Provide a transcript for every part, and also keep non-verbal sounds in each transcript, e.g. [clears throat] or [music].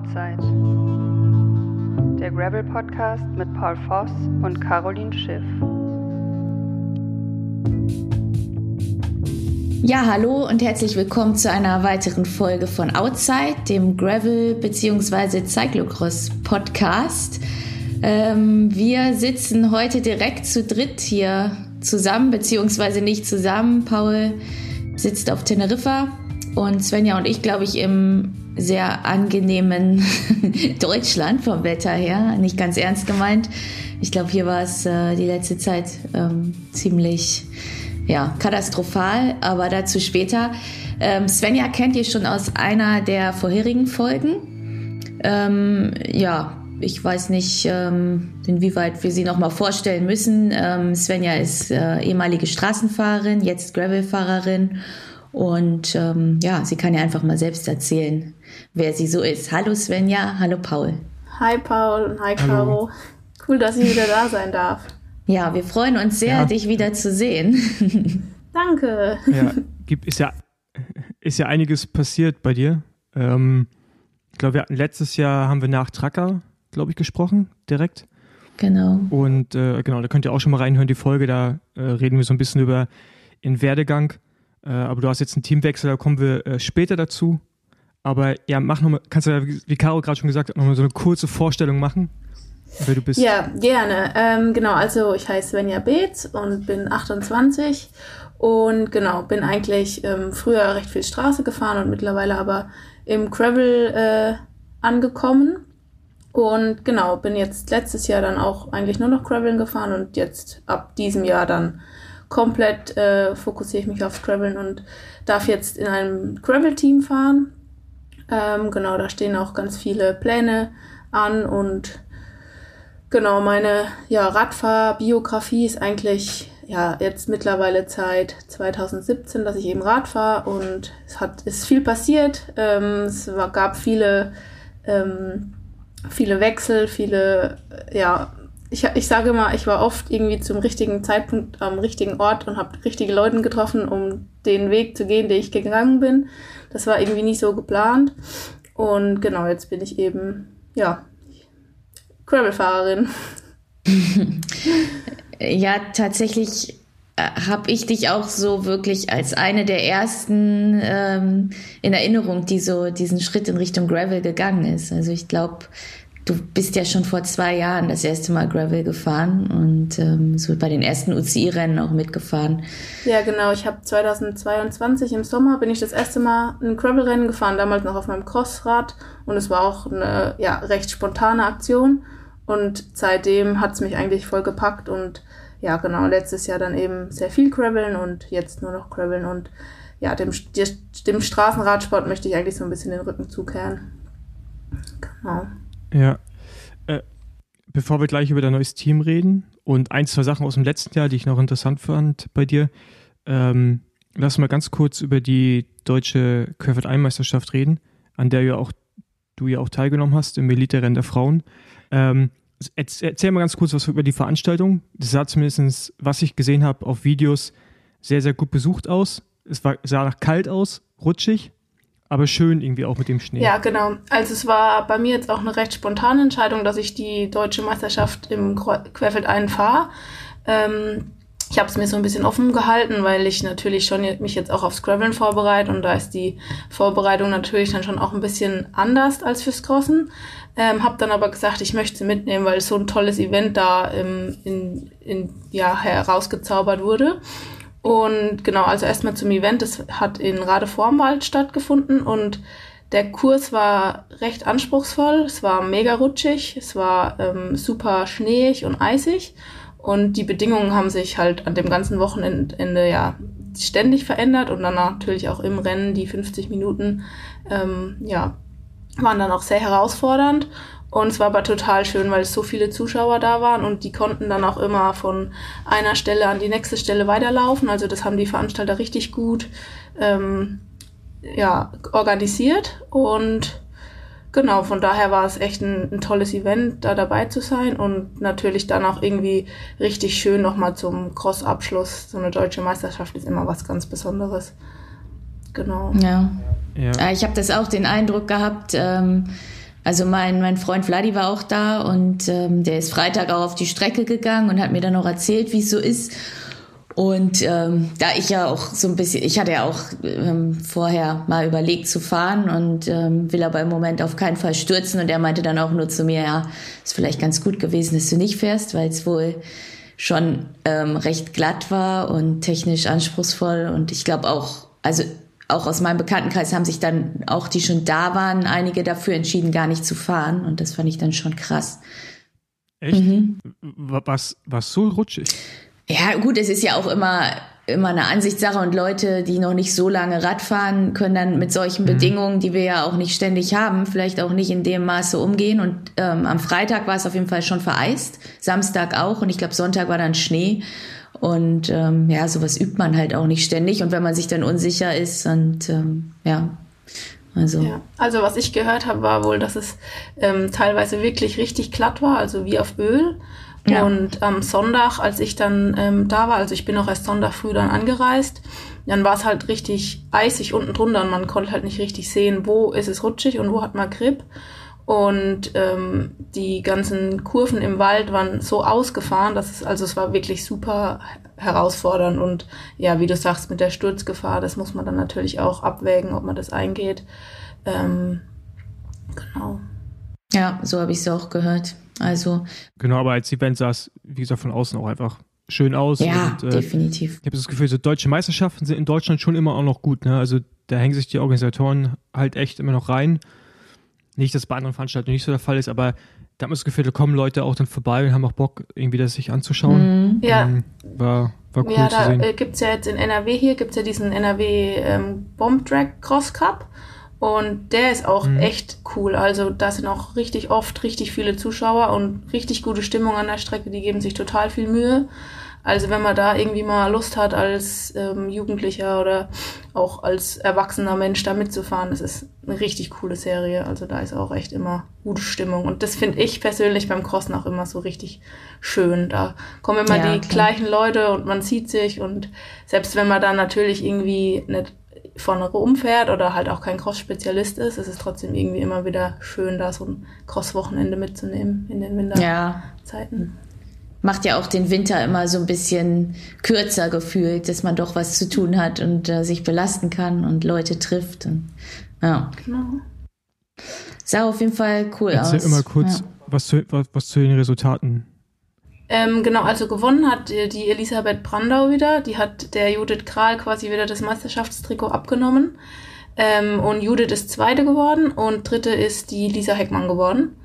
Outside. Der Gravel Podcast mit Paul Voss und Caroline Schiff. Ja, hallo und herzlich willkommen zu einer weiteren Folge von Outside, dem Gravel bzw. Cyclocross Podcast. Ähm, wir sitzen heute direkt zu dritt hier zusammen, beziehungsweise nicht zusammen. Paul sitzt auf Teneriffa und Svenja und ich, glaube ich, im sehr angenehmen [laughs] Deutschland vom Wetter her. Nicht ganz ernst gemeint. Ich glaube, hier war es äh, die letzte Zeit ähm, ziemlich ja, katastrophal, aber dazu später. Ähm, Svenja kennt ihr schon aus einer der vorherigen Folgen. Ähm, ja, ich weiß nicht, ähm, inwieweit wir sie nochmal vorstellen müssen. Ähm, Svenja ist äh, ehemalige Straßenfahrerin, jetzt Gravelfahrerin und ähm, ja, sie kann ja einfach mal selbst erzählen, wer sie so ist. Hallo Svenja, hallo Paul. Hi Paul und hi Caro. Cool, dass ich wieder da sein darf. Ja, wir freuen uns sehr, ja. dich wieder zu sehen. [laughs] Danke. Ja, [laughs] ist ja, ist ja einiges passiert bei dir. Ähm, ich glaube, wir hatten letztes Jahr haben wir nach Tracker, glaube ich, gesprochen, direkt. Genau. Und äh, genau, da könnt ihr auch schon mal reinhören, die Folge, da äh, reden wir so ein bisschen über den Werdegang. Äh, aber du hast jetzt einen Teamwechsel, da kommen wir äh, später dazu. Aber ja, mach nochmal, kannst du ja, wie Caro gerade schon gesagt hat, nochmal so eine kurze Vorstellung machen, wer du bist. Ja, gerne. Ähm, genau, also ich heiße Svenja Beetz und bin 28 und genau, bin eigentlich ähm, früher recht viel Straße gefahren und mittlerweile aber im Gravel äh, angekommen. Und genau, bin jetzt letztes Jahr dann auch eigentlich nur noch Graveln gefahren und jetzt ab diesem Jahr dann komplett äh, fokussiere ich mich aufs Graveln und darf jetzt in einem Gravel-Team fahren. Ähm, genau, da stehen auch ganz viele Pläne an und genau, meine ja, Radfahrbiografie ist eigentlich ja jetzt mittlerweile seit 2017, dass ich eben Rad fahre und es hat ist viel passiert. Ähm, es war, gab viele ähm, viele Wechsel, viele ja ich, ich sage immer, ich war oft irgendwie zum richtigen Zeitpunkt am richtigen Ort und habe richtige Leute getroffen, um den Weg zu gehen, den ich gegangen bin. Das war irgendwie nicht so geplant. Und genau, jetzt bin ich eben, ja, Gravelfahrerin. [laughs] ja, tatsächlich äh, habe ich dich auch so wirklich als eine der ersten ähm, in Erinnerung, die so diesen Schritt in Richtung Gravel gegangen ist. Also ich glaube, du bist ja schon vor zwei Jahren das erste Mal Gravel gefahren und ähm, so bei den ersten UCI-Rennen auch mitgefahren. Ja, genau. Ich habe 2022 im Sommer bin ich das erste Mal ein Gravel-Rennen gefahren, damals noch auf meinem Crossrad und es war auch eine ja, recht spontane Aktion und seitdem hat es mich eigentlich voll gepackt und ja, genau, letztes Jahr dann eben sehr viel Graveln und jetzt nur noch Graveln und ja, dem, dem Straßenradsport möchte ich eigentlich so ein bisschen den Rücken zukehren. Genau. Ja. Äh, bevor wir gleich über dein neues Team reden und ein, zwei Sachen aus dem letzten Jahr, die ich noch interessant fand bei dir, ähm, lass mal ganz kurz über die deutsche Querfeld Einmeisterschaft reden, an der ja auch, du ja auch teilgenommen hast im Elite-Rennen der Frauen. Ähm, erzähl mal ganz kurz was über die Veranstaltung. Das sah zumindest, was ich gesehen habe auf Videos, sehr, sehr gut besucht aus. Es war, sah nach kalt aus, rutschig aber schön irgendwie auch mit dem Schnee. Ja, genau. Also es war bei mir jetzt auch eine recht spontane Entscheidung, dass ich die deutsche Meisterschaft im Querfeld einfahre. Ähm, ich habe es mir so ein bisschen offen gehalten, weil ich natürlich schon mich jetzt auch aufs Graveln vorbereite und da ist die Vorbereitung natürlich dann schon auch ein bisschen anders als fürs Crossen. Ähm, habe dann aber gesagt, ich möchte sie mitnehmen, weil so ein tolles Event da im, in, in, ja, herausgezaubert wurde. Und genau, also erstmal zum Event. Das hat in Radevormwald stattgefunden und der Kurs war recht anspruchsvoll. Es war mega rutschig, es war ähm, super schneeig und eisig und die Bedingungen haben sich halt an dem ganzen Wochenende ja ständig verändert und dann natürlich auch im Rennen die 50 Minuten ähm, ja waren dann auch sehr herausfordernd und es war aber total schön, weil es so viele Zuschauer da waren und die konnten dann auch immer von einer Stelle an die nächste Stelle weiterlaufen. Also das haben die Veranstalter richtig gut ähm, ja, organisiert. Und genau, von daher war es echt ein, ein, tolles Event, da dabei zu sein und natürlich dann auch irgendwie richtig schön nochmal zum Cross-Abschluss. So eine deutsche Meisterschaft ist immer was ganz Besonderes. Genau. Ja. ja. Ich habe das auch den Eindruck gehabt. Ähm Also mein, mein Freund Vladi war auch da und ähm, der ist Freitag auch auf die Strecke gegangen und hat mir dann noch erzählt, wie es so ist. Und ähm, da ich ja auch so ein bisschen, ich hatte ja auch ähm, vorher mal überlegt zu fahren und ähm, will aber im Moment auf keinen Fall stürzen. Und er meinte dann auch nur zu mir, ja, ist vielleicht ganz gut gewesen, dass du nicht fährst, weil es wohl schon ähm, recht glatt war und technisch anspruchsvoll. Und ich glaube auch, also auch aus meinem Bekanntenkreis haben sich dann auch die schon da waren, einige dafür entschieden, gar nicht zu fahren. Und das fand ich dann schon krass. Echt? Mhm. Was, was so rutschig? Ja, gut, es ist ja auch immer, immer eine Ansichtssache und Leute, die noch nicht so lange Rad fahren, können dann mit solchen mhm. Bedingungen, die wir ja auch nicht ständig haben, vielleicht auch nicht in dem Maße umgehen. Und ähm, am Freitag war es auf jeden Fall schon vereist, Samstag auch und ich glaube Sonntag war dann Schnee. Und ähm, ja, sowas übt man halt auch nicht ständig. Und wenn man sich dann unsicher ist und ähm, ja, also. Ja, also was ich gehört habe, war wohl, dass es ähm, teilweise wirklich richtig glatt war, also wie auf Öl. Ja. Und am Sonntag, als ich dann ähm, da war, also ich bin auch erst Sonntag früh dann angereist, dann war es halt richtig eisig unten drunter und man konnte halt nicht richtig sehen, wo ist es rutschig und wo hat man Grip. Und ähm, die ganzen Kurven im Wald waren so ausgefahren, dass es, also es war wirklich super herausfordernd. Und ja, wie du sagst, mit der Sturzgefahr, das muss man dann natürlich auch abwägen, ob man das eingeht. Ähm, genau. Ja, so habe ich es auch gehört. Also. Genau, aber als Event sah es, wie gesagt, von außen auch einfach schön aus. Ja, und, äh, definitiv. Ich habe das Gefühl, so deutsche Meisterschaften sind in Deutschland schon immer auch noch gut. Ne? Also da hängen sich die Organisatoren halt echt immer noch rein. Nicht, dass bei anderen Veranstaltungen nicht so der Fall ist, aber da hat man das Gefühl, da kommen Leute auch dann vorbei und haben auch Bock, irgendwie das sich anzuschauen. Mhm. Ja. Ähm, war, war cool ja, zu sehen. Ja, da gibt es ja jetzt in NRW hier, gibt es ja diesen NRW ähm, Bomb Drag Cross Cup. Und der ist auch mhm. echt cool. Also da sind auch richtig oft richtig viele Zuschauer und richtig gute Stimmung an der Strecke. Die geben sich total viel Mühe. Also wenn man da irgendwie mal Lust hat, als ähm, Jugendlicher oder auch als erwachsener Mensch da mitzufahren, das ist eine richtig coole Serie. Also da ist auch echt immer gute Stimmung. Und das finde ich persönlich beim Crossen auch immer so richtig schön. Da kommen immer ja, die klar. gleichen Leute und man sieht sich. Und selbst wenn man da natürlich irgendwie nicht vorne umfährt oder halt auch kein Cross-Spezialist ist, ist es trotzdem irgendwie immer wieder schön, da so ein Cross-Wochenende mitzunehmen in den Winterzeiten. Ja. Macht ja auch den Winter immer so ein bisschen kürzer gefühlt, dass man doch was zu tun hat und äh, sich belasten kann und Leute trifft. Und, ja. Genau. Sah auf jeden Fall cool Erzähl aus. immer kurz ja. was, zu, was, was zu den Resultaten ähm, genau, also gewonnen hat die Elisabeth Brandau wieder. Die hat der Judith Kral quasi wieder das Meisterschaftstrikot abgenommen. Ähm, und Judith ist Zweite geworden und Dritte ist die Lisa Heckmann geworden.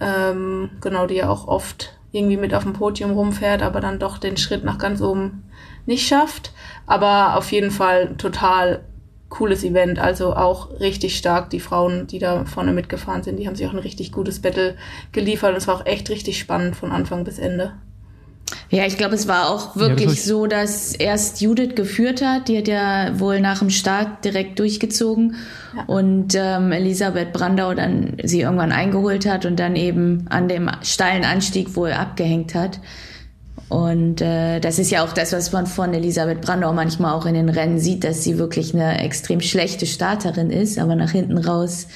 Ähm, genau, die ja auch oft irgendwie mit auf dem Podium rumfährt, aber dann doch den Schritt nach ganz oben nicht schafft. Aber auf jeden Fall total cooles Event. Also auch richtig stark. Die Frauen, die da vorne mitgefahren sind, die haben sich auch ein richtig gutes Battle geliefert. Und es war auch echt richtig spannend von Anfang bis Ende. Ja, ich glaube, es war auch wirklich ja, das so, dass erst Judith geführt hat. Die hat ja wohl nach dem Start direkt durchgezogen ja. und ähm, Elisabeth Brandau dann sie irgendwann eingeholt hat und dann eben an dem steilen Anstieg wohl abgehängt hat. Und äh, das ist ja auch das, was man von Elisabeth Brandau manchmal auch in den Rennen sieht, dass sie wirklich eine extrem schlechte Starterin ist, aber nach hinten raus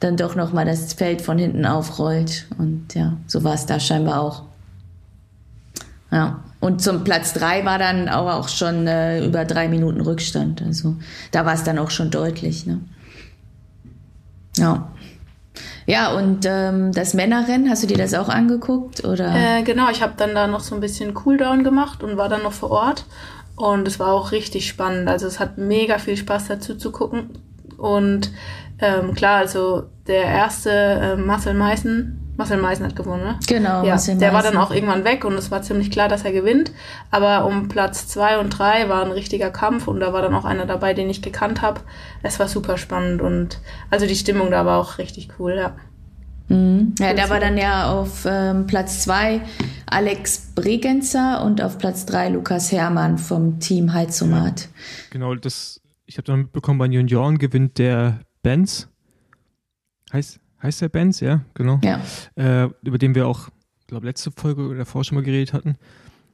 dann doch nochmal das Feld von hinten aufrollt. Und ja, so war es da scheinbar auch. Ja. Und zum Platz drei war dann aber auch schon äh, über drei Minuten Rückstand. Also da war es dann auch schon deutlich. Ne? Ja. Ja, und ähm, das Männerrennen, hast du dir das auch angeguckt? Oder? Äh, genau, ich habe dann da noch so ein bisschen Cooldown gemacht und war dann noch vor Ort. Und es war auch richtig spannend. Also es hat mega viel Spaß dazu zu gucken. Und ähm, klar, also der erste äh, Marcel Meißen, Marcel Meißen hat gewonnen, ne? Genau, ja, Marcel Der war dann auch irgendwann weg und es war ziemlich klar, dass er gewinnt. Aber um Platz zwei und drei war ein richtiger Kampf und da war dann auch einer dabei, den ich gekannt habe. Es war super spannend und also die Stimmung da war auch richtig cool, ja. Mhm. Ja, da war dann ja auf ähm, Platz zwei Alex Bregenzer und auf Platz drei Lukas Hermann vom Team Heizomat. Ja, genau, das, ich habe dann mitbekommen, bei Junioren gewinnt der Benz. Heißt, heißt der Benz, ja, genau. Ja. Äh, über den wir auch, glaube letzte Folge oder davor schon mal geredet hatten.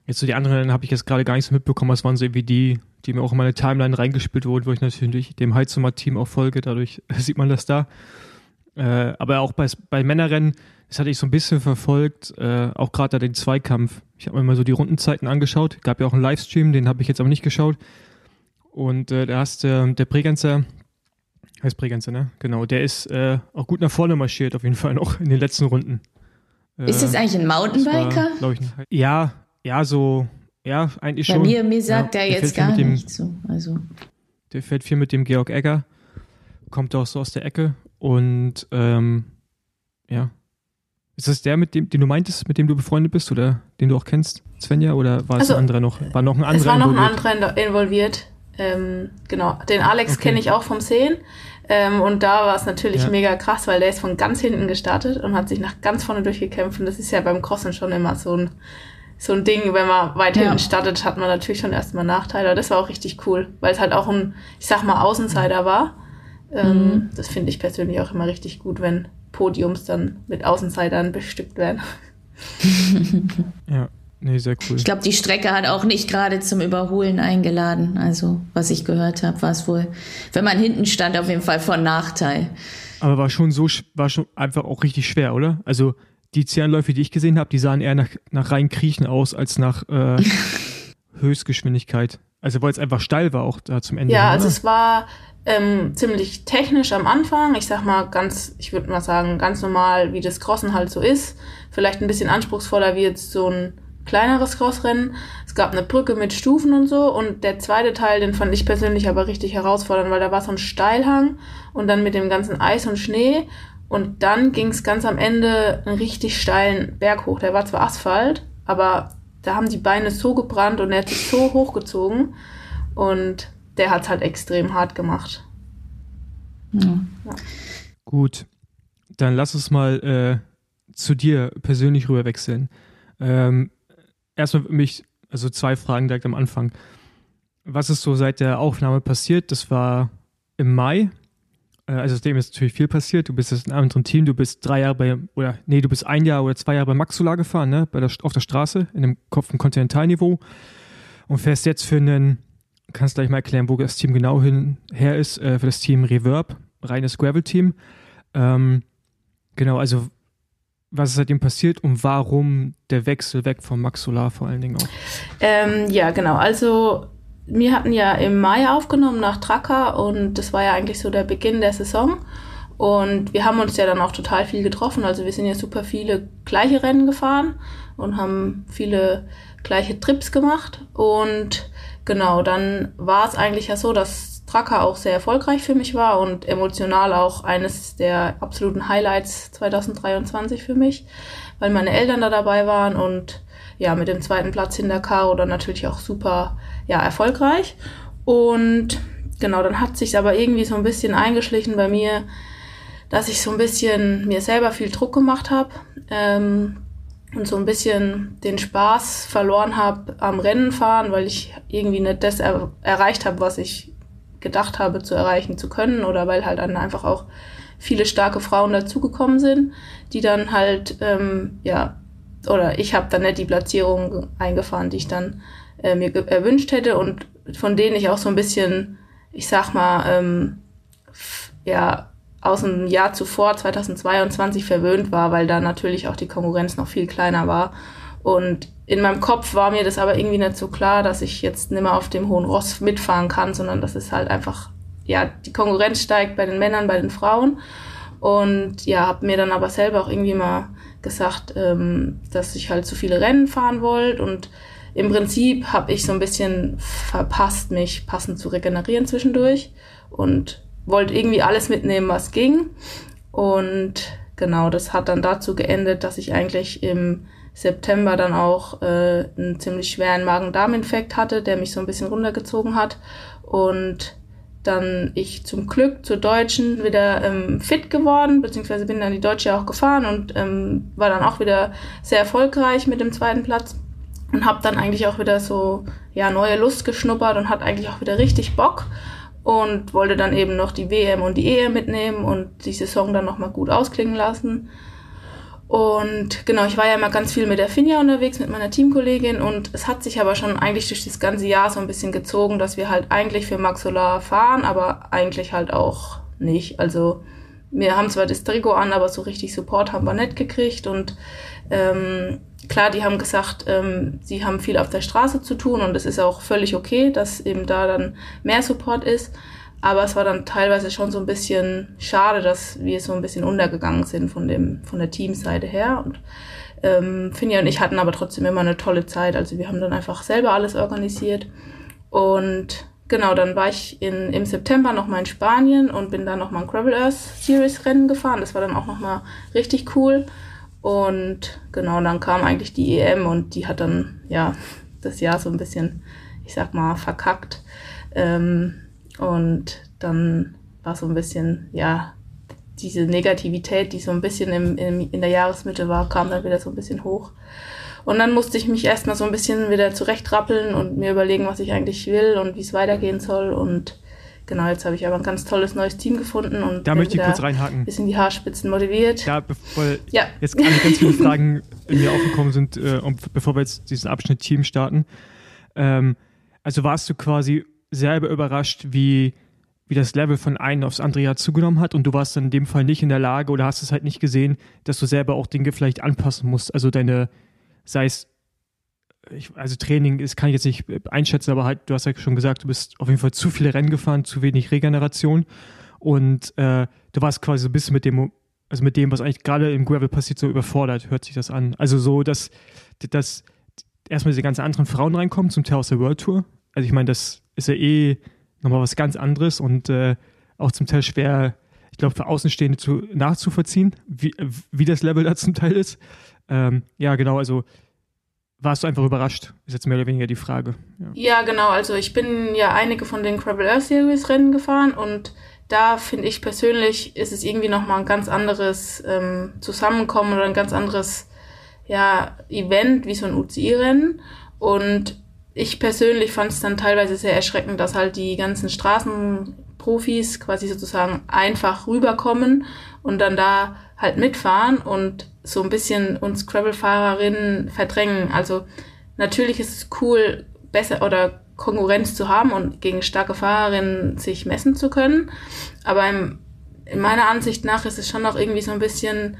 Jetzt so die anderen habe ich jetzt gerade gar nicht so mitbekommen. Das waren so irgendwie die, die mir auch in meine Timeline reingespielt wurden, wo ich natürlich dem Heizomat-Team auch folge. Dadurch [laughs] sieht man das da. Äh, aber auch bei, bei Männerrennen, das hatte ich so ein bisschen verfolgt, äh, auch gerade den Zweikampf. Ich habe mir mal so die Rundenzeiten angeschaut. Gab ja auch einen Livestream, den habe ich jetzt aber nicht geschaut. Und äh, da hast äh, der Bregenzer, heißt Bregenzer, ne? Genau, der ist äh, auch gut nach vorne marschiert, auf jeden Fall noch in den letzten Runden. ist das eigentlich ein Mountainbiker? War, ich, ja, ja, so, ja, eigentlich Bei schon. mir, mir sagt ja, er jetzt gar dem, nicht so. Also. Der fährt viel mit dem Georg Egger, kommt auch so aus der Ecke und ähm, ja. Ist das der, mit dem, den du meintest, mit dem du befreundet bist oder den du auch kennst, Svenja? Oder war es also, ein anderer noch? War noch ein anderer Es war noch involviert? ein anderer involviert. Ähm, genau, den Alex okay. kenne ich auch vom Sehen. Ähm, und da war es natürlich ja. mega krass, weil der ist von ganz hinten gestartet und hat sich nach ganz vorne durchgekämpft. Und das ist ja beim Crossen schon immer so ein, so ein Ding, wenn man weit ja. hinten startet, hat man natürlich schon erstmal Nachteile. Aber das war auch richtig cool, weil es halt auch ein, ich sag mal, Außenseiter war. Ähm, mhm. Das finde ich persönlich auch immer richtig gut, wenn Podiums dann mit Außenseitern bestückt werden. [laughs] [laughs] ja, nee, sehr cool. Ich glaube, die Strecke hat auch nicht gerade zum Überholen eingeladen. Also, was ich gehört habe, war es wohl, wenn man hinten stand, auf jeden Fall von Nachteil. Aber war schon so, war schon einfach auch richtig schwer, oder? Also, die Zernläufe, die ich gesehen habe, die sahen eher nach, nach rein Kriechen aus als nach äh, [laughs] Höchstgeschwindigkeit. Also, weil es einfach steil war auch da zum Ende. Ja, also es war, ähm, ziemlich technisch am Anfang. Ich sag mal ganz, ich würde mal sagen, ganz normal, wie das Crossen halt so ist. Vielleicht ein bisschen anspruchsvoller wie jetzt so ein kleineres Crossrennen. Es gab eine Brücke mit Stufen und so. Und der zweite Teil, den fand ich persönlich aber richtig herausfordernd, weil da war so ein Steilhang und dann mit dem ganzen Eis und Schnee. Und dann ging es ganz am Ende einen richtig steilen Berg hoch. Der war zwar Asphalt, aber da haben die Beine so gebrannt und er hat sich so hochgezogen. Und der hat es halt extrem hart gemacht. Ja. Ja. Gut, dann lass uns mal äh, zu dir persönlich rüber wechseln. Ähm, erstmal mich, also zwei Fragen direkt am Anfang. Was ist so seit der Aufnahme passiert? Das war im Mai. Äh, also seitdem ist natürlich viel passiert. Du bist jetzt in einem anderen Team. Du bist drei Jahre bei, oder nee, du bist ein Jahr oder zwei Jahre bei Maxula gefahren, ne? Bei der, auf der Straße, in dem Kopf- und Kontinentalniveau. Und fährst jetzt für einen kannst gleich mal erklären, wo das Team genau hin, her ist, äh, für das Team Reverb, reines Gravel-Team. Ähm, genau, also was ist seitdem passiert und warum der Wechsel weg vom Max Solar vor allen Dingen auch? Ähm, ja, genau. Also wir hatten ja im Mai aufgenommen nach Tracker und das war ja eigentlich so der Beginn der Saison. Und wir haben uns ja dann auch total viel getroffen. Also wir sind ja super viele gleiche Rennen gefahren und haben viele gleiche Trips gemacht. Und genau, dann war es eigentlich ja so, dass Tracker auch sehr erfolgreich für mich war und emotional auch eines der absoluten Highlights 2023 für mich, weil meine Eltern da dabei waren und ja, mit dem zweiten Platz hinter Caro dann natürlich auch super, ja, erfolgreich. Und genau, dann hat sich aber irgendwie so ein bisschen eingeschlichen bei mir, dass ich so ein bisschen mir selber viel Druck gemacht habe. Ähm, und so ein bisschen den Spaß verloren habe am Rennen fahren, weil ich irgendwie nicht das er erreicht habe, was ich gedacht habe zu erreichen zu können oder weil halt dann einfach auch viele starke Frauen dazugekommen sind, die dann halt ähm, ja oder ich habe dann nicht die Platzierung eingefahren, die ich dann äh, mir erwünscht hätte und von denen ich auch so ein bisschen, ich sag mal, ähm, ja aus dem Jahr zuvor, 2022, verwöhnt war, weil da natürlich auch die Konkurrenz noch viel kleiner war. Und in meinem Kopf war mir das aber irgendwie nicht so klar, dass ich jetzt nicht mehr auf dem hohen Ross mitfahren kann, sondern dass es halt einfach, ja, die Konkurrenz steigt bei den Männern, bei den Frauen. Und ja, habe mir dann aber selber auch irgendwie mal gesagt, ähm, dass ich halt zu viele Rennen fahren wollte. Und im Prinzip habe ich so ein bisschen verpasst, mich passend zu regenerieren zwischendurch. Und wollte irgendwie alles mitnehmen, was ging. Und genau, das hat dann dazu geendet, dass ich eigentlich im September dann auch äh, einen ziemlich schweren Magen-Darm-Infekt hatte, der mich so ein bisschen runtergezogen hat. Und dann ich zum Glück zur Deutschen wieder ähm, fit geworden, beziehungsweise bin dann die Deutsche auch gefahren und ähm, war dann auch wieder sehr erfolgreich mit dem zweiten Platz und habe dann eigentlich auch wieder so ja neue Lust geschnuppert und hat eigentlich auch wieder richtig Bock und wollte dann eben noch die WM und die EM mitnehmen und die Saison dann nochmal gut ausklingen lassen. Und genau, ich war ja immer ganz viel mit der Finja unterwegs, mit meiner Teamkollegin und es hat sich aber schon eigentlich durch das ganze Jahr so ein bisschen gezogen, dass wir halt eigentlich für Max Solar fahren, aber eigentlich halt auch nicht. Also wir haben zwar das Trikot an, aber so richtig Support haben wir nicht gekriegt und ähm, klar, die haben gesagt, ähm, sie haben viel auf der Straße zu tun und es ist auch völlig okay, dass eben da dann mehr Support ist. Aber es war dann teilweise schon so ein bisschen schade, dass wir so ein bisschen untergegangen sind von dem von der Teamseite her. Und ähm, Finja und ich hatten aber trotzdem immer eine tolle Zeit. Also wir haben dann einfach selber alles organisiert. Und genau, dann war ich in, im September nochmal in Spanien und bin dann nochmal ein Gravel Earth Series Rennen gefahren. Das war dann auch nochmal richtig cool. Und genau, dann kam eigentlich die EM und die hat dann, ja, das Jahr so ein bisschen, ich sag mal, verkackt. Ähm, und dann war so ein bisschen, ja, diese Negativität, die so ein bisschen im, im, in der Jahresmitte war, kam dann wieder so ein bisschen hoch. Und dann musste ich mich erstmal so ein bisschen wieder zurechtrappeln und mir überlegen, was ich eigentlich will und wie es weitergehen soll. Und genau, jetzt habe ich aber ein ganz tolles neues Team gefunden und da möchte ich kurz reinhaken. Bisschen die Haarspitzen motiviert. Ja, bevor ja. jetzt gerade ganz viele Fragen in mir aufgekommen sind, äh, und bevor wir jetzt diesen Abschnitt Team starten. Ähm, also warst du quasi selber überrascht, wie wie das Level von einem aufs andere Jahr zugenommen hat und du warst dann in dem Fall nicht in der Lage oder hast es halt nicht gesehen, dass du selber auch Dinge vielleicht anpassen musst. Also deine, sei es, ich, also Training, das kann ich jetzt nicht einschätzen, aber halt, du hast ja schon gesagt, du bist auf jeden Fall zu viele Rennen gefahren, zu wenig Regeneration und äh, du warst quasi so ein bisschen mit dem, also mit dem, was eigentlich gerade im Gravel passiert, so überfordert, hört sich das an. Also so, dass, dass erstmal diese ganzen anderen Frauen reinkommen zum Teil aus der World Tour. Also ich meine, das ist ja eh nochmal was ganz anderes und äh, auch zum Teil schwer, ich glaube, für Außenstehende zu, nachzuvollziehen, wie, wie das Level da zum Teil ist. Ähm, ja, genau, also warst du einfach überrascht? Ist jetzt mehr oder weniger die Frage. Ja, ja genau. Also ich bin ja einige von den Gravel Earth Series Rennen gefahren und da finde ich persönlich, ist es irgendwie nochmal ein ganz anderes ähm, Zusammenkommen oder ein ganz anderes ja, Event wie so ein UCI-Rennen. Und ich persönlich fand es dann teilweise sehr erschreckend, dass halt die ganzen Straßenprofis quasi sozusagen einfach rüberkommen und dann da halt mitfahren und so ein bisschen uns Gravel-Fahrerinnen verdrängen. Also natürlich ist es cool, besser oder Konkurrenz zu haben und gegen starke Fahrerinnen sich messen zu können. Aber im, in meiner Ansicht nach ist es schon noch irgendwie so ein bisschen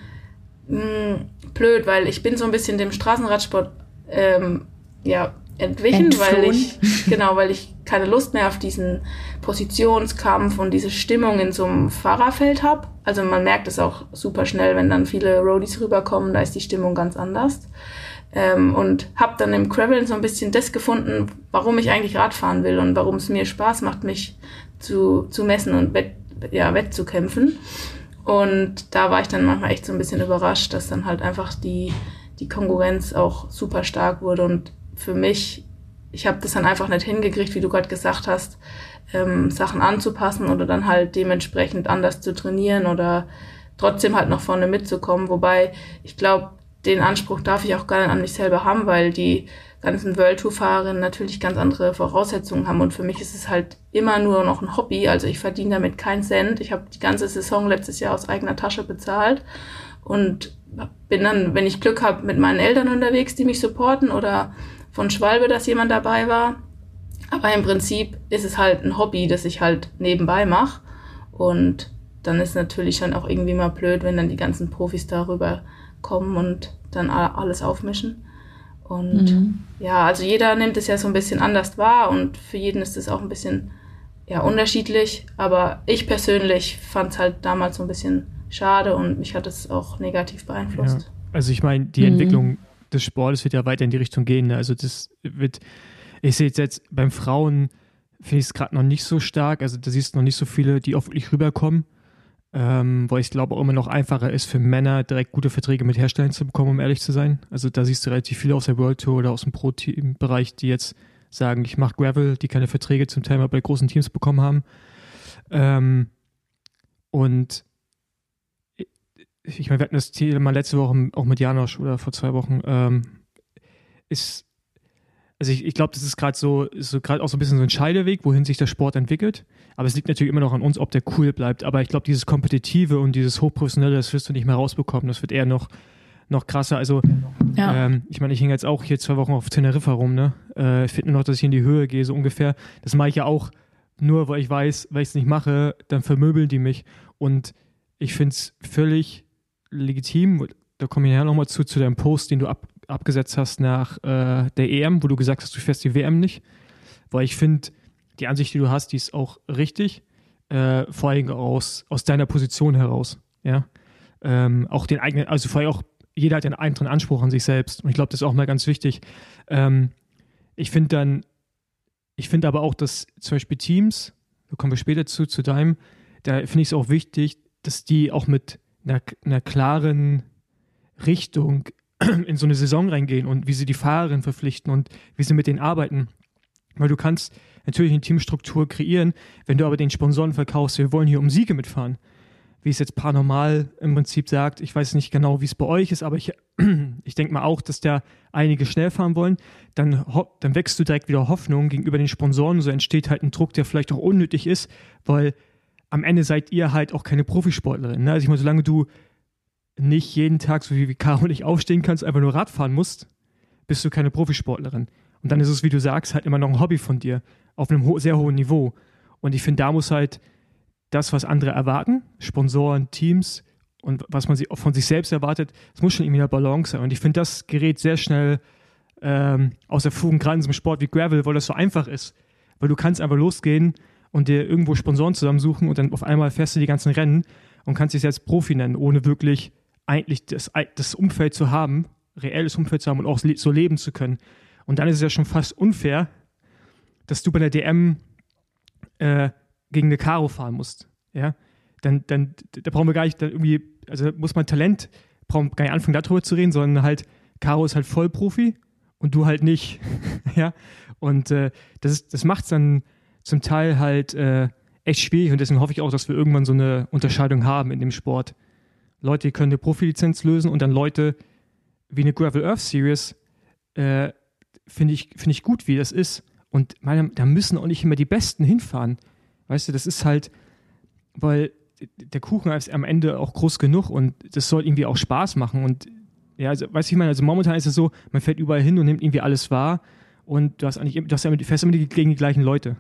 mh, hm, blöd, weil ich bin so ein bisschen dem Straßenradsport ähm, ja entwichen, Entflohen. weil ich, [laughs] genau, weil ich keine Lust mehr auf diesen Positionskampf und diese Stimmung in so einem Fahrerfeld habe. Also man merkt es auch super schnell, wenn dann viele Roadies rüberkommen, da ist die Stimmung ganz anders. Ähm, und habe dann im Gravel so ein bisschen das gefunden, warum ich eigentlich Radfahren will und warum es mir Spaß macht, mich zu, zu messen und wett, ja, wettzukämpfen. Und da war ich dann manchmal echt so ein bisschen überrascht, dass dann halt einfach die, die Konkurrenz auch super stark wurde und für mich, ich habe das dann einfach nicht hingekriegt, wie du gerade gesagt hast, ähm, Sachen anzupassen oder dann halt dementsprechend anders zu trainieren oder trotzdem halt nach vorne mitzukommen. Wobei ich glaube, den Anspruch darf ich auch gar nicht an mich selber haben, weil die ganzen World Tour Fahrerinnen natürlich ganz andere Voraussetzungen haben und für mich ist es halt immer nur noch ein Hobby, also ich verdiene damit keinen Cent. Ich habe die ganze Saison letztes Jahr aus eigener Tasche bezahlt und bin dann, wenn ich Glück habe, mit meinen Eltern unterwegs, die mich supporten oder von Schwalbe, dass jemand dabei war. Aber im Prinzip ist es halt ein Hobby, das ich halt nebenbei mache. Und dann ist natürlich schon auch irgendwie mal blöd, wenn dann die ganzen Profis darüber kommen und dann alles aufmischen. Und mhm. ja, also jeder nimmt es ja so ein bisschen anders wahr und für jeden ist es auch ein bisschen ja, unterschiedlich. Aber ich persönlich fand es halt damals so ein bisschen schade und mich hat es auch negativ beeinflusst. Ja. Also ich meine, die mhm. Entwicklung des Sportes wird ja weiter in die Richtung gehen. Ne? Also das wird, ich sehe jetzt beim Frauen, finde ich es gerade noch nicht so stark. Also da siehst du noch nicht so viele, die wirklich rüberkommen. Ähm, weil ich glaube auch immer noch einfacher ist für Männer direkt gute Verträge mit Herstellern zu bekommen, um ehrlich zu sein. Also da siehst du relativ viele aus der World Tour oder aus dem Pro-Team-Bereich, die jetzt sagen, ich mache Gravel, die keine Verträge zum Teil mal bei großen Teams bekommen haben. Ähm, und ich meine, wir hatten das Thema letzte Woche auch mit Janosch oder vor zwei Wochen, ähm, ist, also ich, ich glaube, das ist gerade so, so gerade auch so ein bisschen so ein Scheideweg, wohin sich der Sport entwickelt. Aber es liegt natürlich immer noch an uns, ob der cool bleibt. Aber ich glaube, dieses Kompetitive und dieses Hochprofessionelle, das wirst du nicht mehr rausbekommen. Das wird eher noch, noch krasser. Also, ja. ähm, ich meine, ich hänge jetzt auch hier zwei Wochen auf Teneriffa rum, ne? Äh, ich finde nur noch, dass ich in die Höhe gehe, so ungefähr. Das mache ich ja auch nur, weil ich weiß, weil ich es nicht mache, dann vermöbeln die mich. Und ich finde es völlig legitim, da komme ich ja nochmal zu, zu deinem Post, den du ab, abgesetzt hast nach äh, der EM, wo du gesagt hast, du fährst die WM nicht. Weil ich finde, die Ansicht, die du hast, die ist auch richtig, äh, vor allem aus, aus deiner Position heraus. Ja. Ähm, auch den eigenen, also vor allem auch, jeder hat einen eigenen Anspruch an sich selbst. Und ich glaube, das ist auch mal ganz wichtig. Ähm, ich finde dann, ich finde aber auch, dass zum Beispiel Teams, da kommen wir später zu, zu deinem, da finde ich es auch wichtig, dass die auch mit einer, einer klaren Richtung [clears throat] in so eine Saison reingehen und wie sie die Fahrerin verpflichten und wie sie mit denen arbeiten. Weil du kannst natürlich eine Teamstruktur kreieren, wenn du aber den Sponsoren verkaufst, wir wollen hier um Siege mitfahren. Wie es jetzt Paranormal im Prinzip sagt, ich weiß nicht genau, wie es bei euch ist, aber ich, [clears throat] ich denke mal auch, dass da einige schnell fahren wollen, dann, dann wächst du direkt wieder Hoffnung gegenüber den Sponsoren, so entsteht halt ein Druck, der vielleicht auch unnötig ist, weil am Ende seid ihr halt auch keine Profisportlerin. Ne? Also ich meine, solange du nicht jeden Tag, so wie Caro und ich, aufstehen kannst, einfach nur Rad fahren musst, bist du keine Profisportlerin. Und dann ist es, wie du sagst, halt immer noch ein Hobby von dir auf einem ho sehr hohen Niveau. Und ich finde, da muss halt das, was andere erwarten, Sponsoren, Teams und was man von sich selbst erwartet, es muss schon irgendwie eine Balance sein. Und ich finde, das gerät sehr schnell ähm, aus der Fugen, gerade in so einem Sport wie Gravel, weil das so einfach ist. Weil du kannst einfach losgehen und dir irgendwo Sponsoren zusammensuchen und dann auf einmal fährst du die ganzen Rennen und kannst dich selbst Profi nennen, ohne wirklich eigentlich das, das Umfeld zu haben, reelles Umfeld zu haben und auch so leben zu können. Und dann ist es ja schon fast unfair, dass du bei der DM äh, gegen eine Karo fahren musst. Ja, dann, dann, da brauchen wir gar nicht irgendwie, also muss man Talent, brauchen gar nicht anfangen darüber zu reden, sondern halt, Caro ist halt Vollprofi und du halt nicht. [laughs] ja, und äh, das, das macht es dann zum Teil halt äh, echt schwierig und deswegen hoffe ich auch, dass wir irgendwann so eine Unterscheidung haben in dem Sport. Leute, die können eine Profilizenz lösen und dann Leute wie eine Gravel Earth Series, äh, finde ich, find ich gut, wie das ist. Und meine, da müssen auch nicht immer die Besten hinfahren. Weißt du, das ist halt, weil der Kuchen ist am Ende auch groß genug und das soll irgendwie auch Spaß machen. Und ja, also, weißt du, ich meine, also momentan ist es so, man fährt überall hin und nimmt irgendwie alles wahr und du hast eigentlich, du hast ja, fährst immer gegen die gleichen Leute.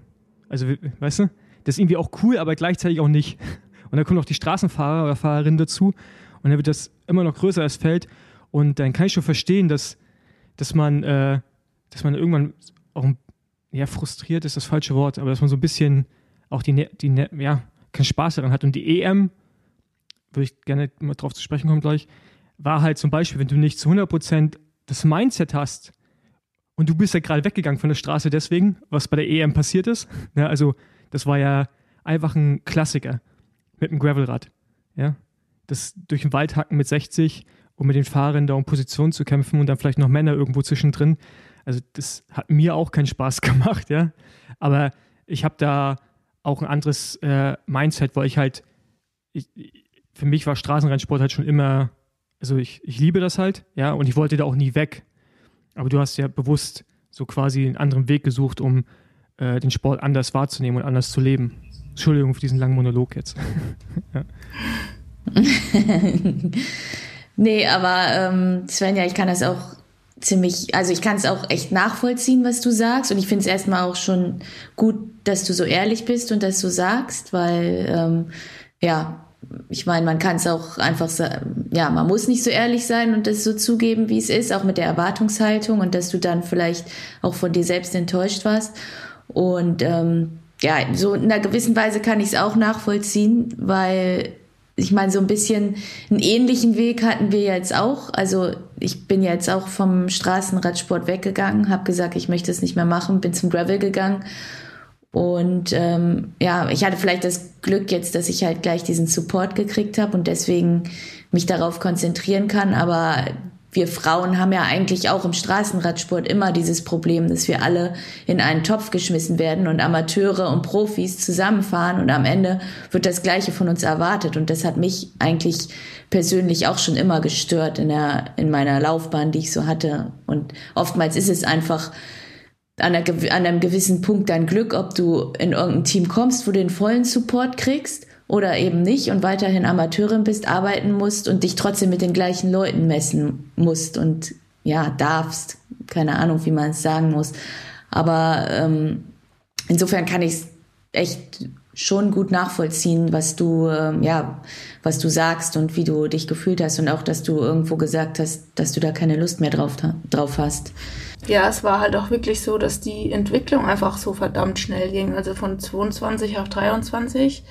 Also, weißt du, das ist irgendwie auch cool, aber gleichzeitig auch nicht. Und dann kommen noch die Straßenfahrer oder Fahrerinnen dazu und dann wird das immer noch größer, das Feld. Und dann kann ich schon verstehen, dass, dass man, äh, dass man irgendwann auch, ja, frustriert ist das falsche Wort, aber dass man so ein bisschen auch die, die ja, keinen Spaß daran hat. Und die EM, würde ich gerne mal drauf zu sprechen kommen gleich, war halt zum Beispiel, wenn du nicht zu 100% das Mindset hast und du bist ja gerade weggegangen von der Straße deswegen, was bei der EM passiert ist. Ja, also das war ja einfach ein Klassiker mit dem Gravelrad. Ja, das durch den Wald hacken mit 60 um mit den Fahrern da um Position zu kämpfen und dann vielleicht noch Männer irgendwo zwischendrin. Also das hat mir auch keinen Spaß [laughs] gemacht, ja. Aber ich habe da auch ein anderes äh, Mindset, weil ich halt, ich, für mich war Straßenrennsport halt schon immer, also ich, ich liebe das halt, ja, und ich wollte da auch nie weg. Aber du hast ja bewusst so quasi einen anderen Weg gesucht, um äh, den Sport anders wahrzunehmen und anders zu leben. Entschuldigung für diesen langen Monolog jetzt. [laughs] [laughs] nee, aber ähm, Svenja, ich kann das auch ziemlich, also ich kann es auch echt nachvollziehen, was du sagst. Und ich finde es erstmal auch schon gut, dass du so ehrlich bist und das so sagst, weil ähm, ja, ich meine, man kann es auch einfach sagen, ja, man muss nicht so ehrlich sein und das so zugeben, wie es ist, auch mit der Erwartungshaltung und dass du dann vielleicht auch von dir selbst enttäuscht warst. Und ähm, ja, so in einer gewissen Weise kann ich es auch nachvollziehen, weil ich meine, so ein bisschen einen ähnlichen Weg hatten wir jetzt auch. Also ich bin jetzt auch vom Straßenradsport weggegangen, habe gesagt, ich möchte es nicht mehr machen, bin zum Gravel gegangen. Und ähm, ja, ich hatte vielleicht das Glück jetzt, dass ich halt gleich diesen Support gekriegt habe und deswegen mich darauf konzentrieren kann. Aber wir Frauen haben ja eigentlich auch im Straßenradsport immer dieses Problem, dass wir alle in einen Topf geschmissen werden und Amateure und Profis zusammenfahren und am Ende wird das Gleiche von uns erwartet. Und das hat mich eigentlich persönlich auch schon immer gestört in, der, in meiner Laufbahn, die ich so hatte. Und oftmals ist es einfach an, einer, an einem gewissen Punkt dein Glück, ob du in irgendein Team kommst, wo du den vollen Support kriegst oder eben nicht und weiterhin Amateurin bist, arbeiten musst und dich trotzdem mit den gleichen Leuten messen musst und ja, darfst. Keine Ahnung, wie man es sagen muss. Aber ähm, insofern kann ich es echt schon gut nachvollziehen, was du, äh, ja, was du sagst und wie du dich gefühlt hast und auch, dass du irgendwo gesagt hast, dass du da keine Lust mehr drauf, drauf hast. Ja, es war halt auch wirklich so, dass die Entwicklung einfach so verdammt schnell ging. Also von 22 auf 23.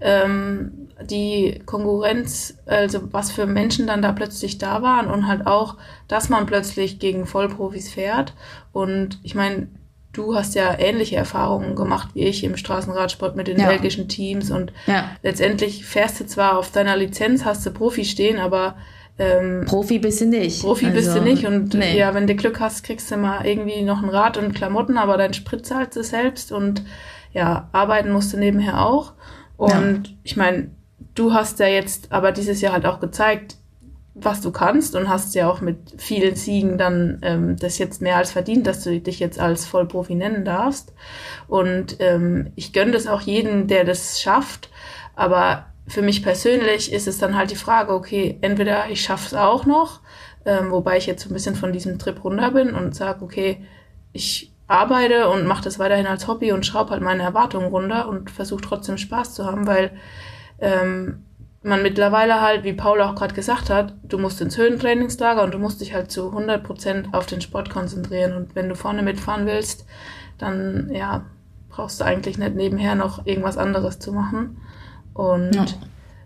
Ähm, die Konkurrenz, also was für Menschen dann da plötzlich da waren und halt auch, dass man plötzlich gegen Vollprofis fährt. Und ich meine, du hast ja ähnliche Erfahrungen gemacht wie ich im Straßenradsport mit den ja. belgischen Teams und ja. letztendlich fährst du zwar auf deiner Lizenz, hast du Profi stehen, aber ähm, Profi bist du nicht. Profi also, bist du nicht und nee. ja, wenn du Glück hast, kriegst du mal irgendwie noch ein Rad und Klamotten, aber dein Sprit zahlt du selbst und ja, arbeiten musst du nebenher auch. Und ja. ich meine, du hast ja jetzt aber dieses Jahr halt auch gezeigt, was du kannst und hast ja auch mit vielen Siegen dann ähm, das jetzt mehr als verdient, dass du dich jetzt als Vollprofi nennen darfst. Und ähm, ich gönne das auch jedem, der das schafft. Aber für mich persönlich ist es dann halt die Frage, okay, entweder ich schaffe es auch noch, ähm, wobei ich jetzt so ein bisschen von diesem Trip runter bin und sage, okay, ich arbeite und mache das weiterhin als Hobby und schraube halt meine Erwartungen runter und versuche trotzdem Spaß zu haben, weil ähm, man mittlerweile halt, wie Paul auch gerade gesagt hat, du musst ins Höhentrainingslager und du musst dich halt zu 100 Prozent auf den Sport konzentrieren. Und wenn du vorne mitfahren willst, dann, ja, brauchst du eigentlich nicht nebenher noch irgendwas anderes zu machen. Und ja.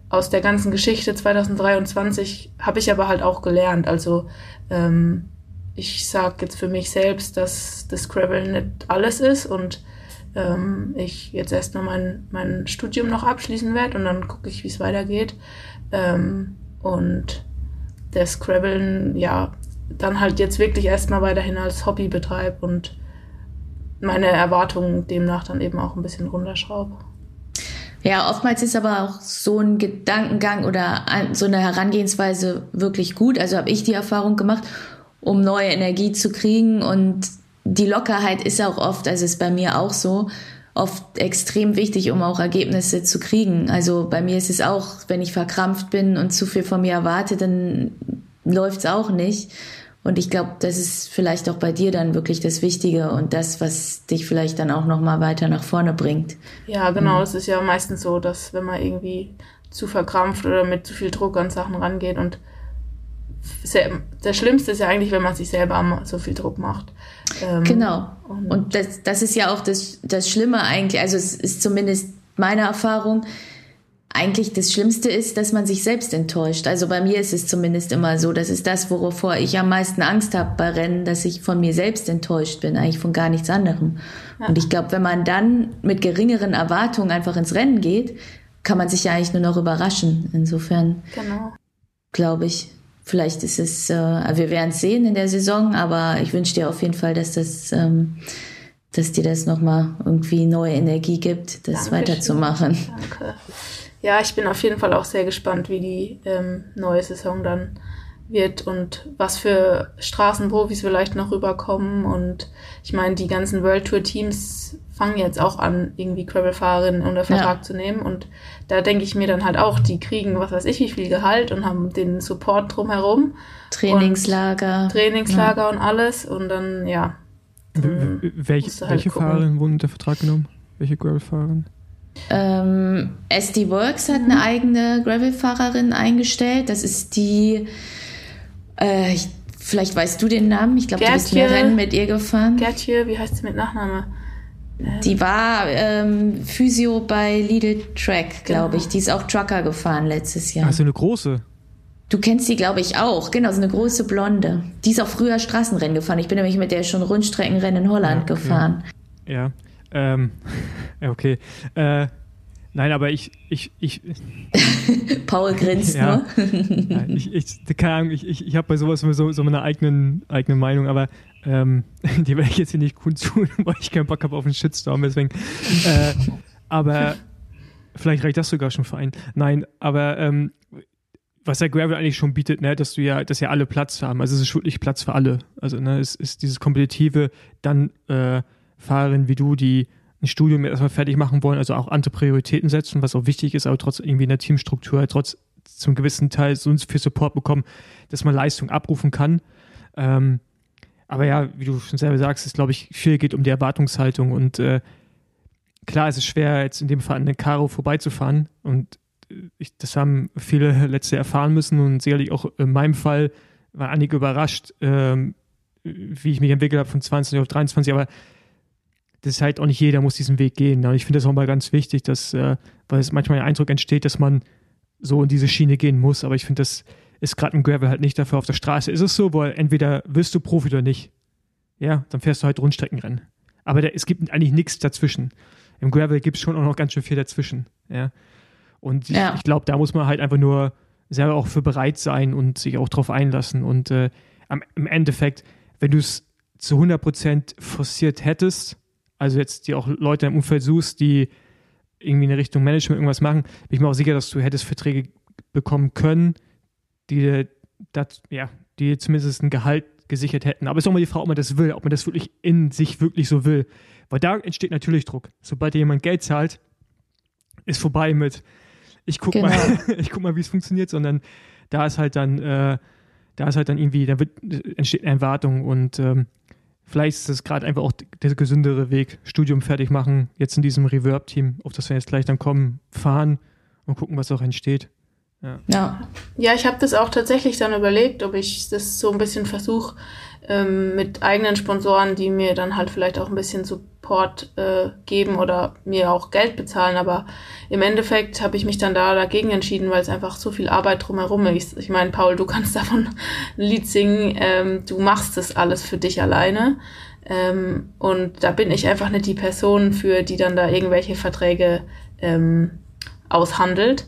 aus der ganzen Geschichte 2023 habe ich aber halt auch gelernt. Also, ähm, ich sag jetzt für mich selbst, dass das Scrabble nicht alles ist und ähm, ich jetzt erstmal mein, mein Studium noch abschließen werde und dann gucke ich, wie es weitergeht. Ähm, und das Scrabbeln, ja, dann halt jetzt wirklich erstmal weiterhin als Hobby betreibe und meine Erwartungen demnach dann eben auch ein bisschen runterschraube. Ja, oftmals ist aber auch so ein Gedankengang oder so eine Herangehensweise wirklich gut. Also habe ich die Erfahrung gemacht, um neue Energie zu kriegen und die Lockerheit ist auch oft, also ist bei mir auch so, oft extrem wichtig, um auch Ergebnisse zu kriegen. Also bei mir ist es auch, wenn ich verkrampft bin und zu viel von mir erwarte, dann läuft es auch nicht. Und ich glaube, das ist vielleicht auch bei dir dann wirklich das Wichtige und das, was dich vielleicht dann auch noch mal weiter nach vorne bringt. Ja, genau. Mhm. Es ist ja meistens so, dass wenn man irgendwie zu verkrampft oder mit zu viel Druck an Sachen rangeht und das Schlimmste ist ja eigentlich, wenn man sich selber so viel Druck macht. Ähm, genau. Und, und das, das ist ja auch das, das Schlimme eigentlich. Also es ist zumindest meine Erfahrung. Eigentlich das Schlimmste ist, dass man sich selbst enttäuscht. Also bei mir ist es zumindest immer so. Das ist das, wovor ich am meisten Angst habe bei Rennen, dass ich von mir selbst enttäuscht bin, eigentlich von gar nichts anderem. Ja. Und ich glaube, wenn man dann mit geringeren Erwartungen einfach ins Rennen geht, kann man sich ja eigentlich nur noch überraschen. Insofern genau. glaube ich, Vielleicht ist es, äh, wir werden es sehen in der Saison, aber ich wünsche dir auf jeden Fall, dass das, ähm, dass dir das nochmal irgendwie neue Energie gibt, das Dankeschön. weiterzumachen. Danke. Ja, ich bin auf jeden Fall auch sehr gespannt, wie die ähm, neue Saison dann wird und was für Straßenprofis vielleicht noch rüberkommen. Und ich meine, die ganzen World Tour Teams fangen jetzt auch an, irgendwie Gravel-Fahrerinnen unter Vertrag ja. zu nehmen. Und da denke ich mir dann halt auch, die kriegen, was weiß ich, wie viel Gehalt und haben den Support drumherum. Trainingslager. Trainingslager ja. und alles. Und dann, ja. Dann welche halt welche Fahrerinnen wurden unter Vertrag genommen? Welche Gravel-Fahrerinnen? Ähm, SD Works hat eine eigene Gravel-Fahrerin eingestellt. Das ist die, äh, ich, vielleicht weißt du den Namen. Ich glaube, du bist mehr Rennen mit ihr gefahren. Gertje, wie heißt sie mit Nachname? Die war ähm, Physio bei Lidl Track, glaube genau. ich. Die ist auch Trucker gefahren letztes Jahr. Also eine große. Du kennst sie, glaube ich, auch. Genau, so eine große Blonde. Die ist auch früher Straßenrennen gefahren. Ich bin nämlich mit der schon Rundstreckenrennen in Holland okay. gefahren. Ja, ähm, [laughs] okay. Äh, Nein, aber ich, ich, ich. [laughs] Paul grinst ja, nur. [laughs] Nein, ich, ich, keine Ahnung, ich, ich, ich habe bei sowas so, so meine eigenen, eigene Meinung, aber ähm, die werde ich jetzt hier nicht kundtun, weil ich keinen Bock habe auf einen Shitstorm, deswegen. Äh, aber vielleicht reicht das sogar schon für einen. Nein, aber ähm, was der Gravel eigentlich schon bietet, ne, dass du ja, dass ja alle Platz haben. Also es ist wirklich Platz für alle. Also ne, es ist dieses kompetitive, dann äh, Fahrerin wie du, die ein Studium erstmal fertig machen wollen, also auch andere Prioritäten setzen, was auch wichtig ist, aber trotzdem irgendwie in der Teamstruktur trotz zum gewissen Teil so viel Support bekommen, dass man Leistung abrufen kann. Ähm, aber ja, wie du schon selber sagst, ist, glaube ich, viel geht um die Erwartungshaltung und äh, klar, es ist schwer, jetzt in dem Fall an den Karo vorbeizufahren und ich, das haben viele letzte erfahren müssen und sicherlich auch in meinem Fall war einige überrascht, ähm, wie ich mich entwickelt habe von 20 auf 23, aber das ist halt auch nicht jeder muss diesen Weg gehen. Und ich finde das auch mal ganz wichtig, dass, äh, weil es manchmal der Eindruck entsteht, dass man so in diese Schiene gehen muss, aber ich finde, das ist gerade im Gravel halt nicht dafür. Auf der Straße ist es so, weil entweder wirst du Profi oder nicht. Ja, dann fährst du halt Rundstreckenrennen. Aber da, es gibt eigentlich nichts dazwischen. Im Gravel gibt es schon auch noch ganz schön viel dazwischen. Ja. Und ja. ich, ich glaube, da muss man halt einfach nur selber auch für bereit sein und sich auch drauf einlassen. Und äh, am, im Endeffekt, wenn du es zu 100% forciert hättest, also jetzt die auch Leute im Umfeld suchst, die irgendwie in Richtung Management irgendwas machen, bin ich mir auch sicher, dass du hättest Verträge bekommen können, die, das, ja, die zumindest ein Gehalt gesichert hätten. Aber es ist auch mal die Frage, ob man das will, ob man das wirklich in sich wirklich so will. Weil da entsteht natürlich Druck. Sobald dir jemand Geld zahlt, ist vorbei mit, ich guck genau. mal, [laughs] ich guck mal, wie es funktioniert, sondern da ist halt dann, äh, da ist halt dann irgendwie, da wird, entsteht eine Erwartung und ähm, vielleicht ist das gerade einfach auch der gesündere Weg. Studium fertig machen, jetzt in diesem Reverb-Team, auf das wir jetzt gleich dann kommen, fahren und gucken, was auch entsteht. Ja, ja. ja ich habe das auch tatsächlich dann überlegt, ob ich das so ein bisschen versuche ähm, mit eigenen Sponsoren, die mir dann halt vielleicht auch ein bisschen Support äh, geben oder mir auch Geld bezahlen. Aber im Endeffekt habe ich mich dann da dagegen entschieden, weil es einfach so viel Arbeit drumherum ist. Ich meine, Paul, du kannst [laughs] davon ein Lied singen, ähm, du machst das alles für dich alleine. Ähm, und da bin ich einfach nicht die Person für, die dann da irgendwelche Verträge ähm, aushandelt.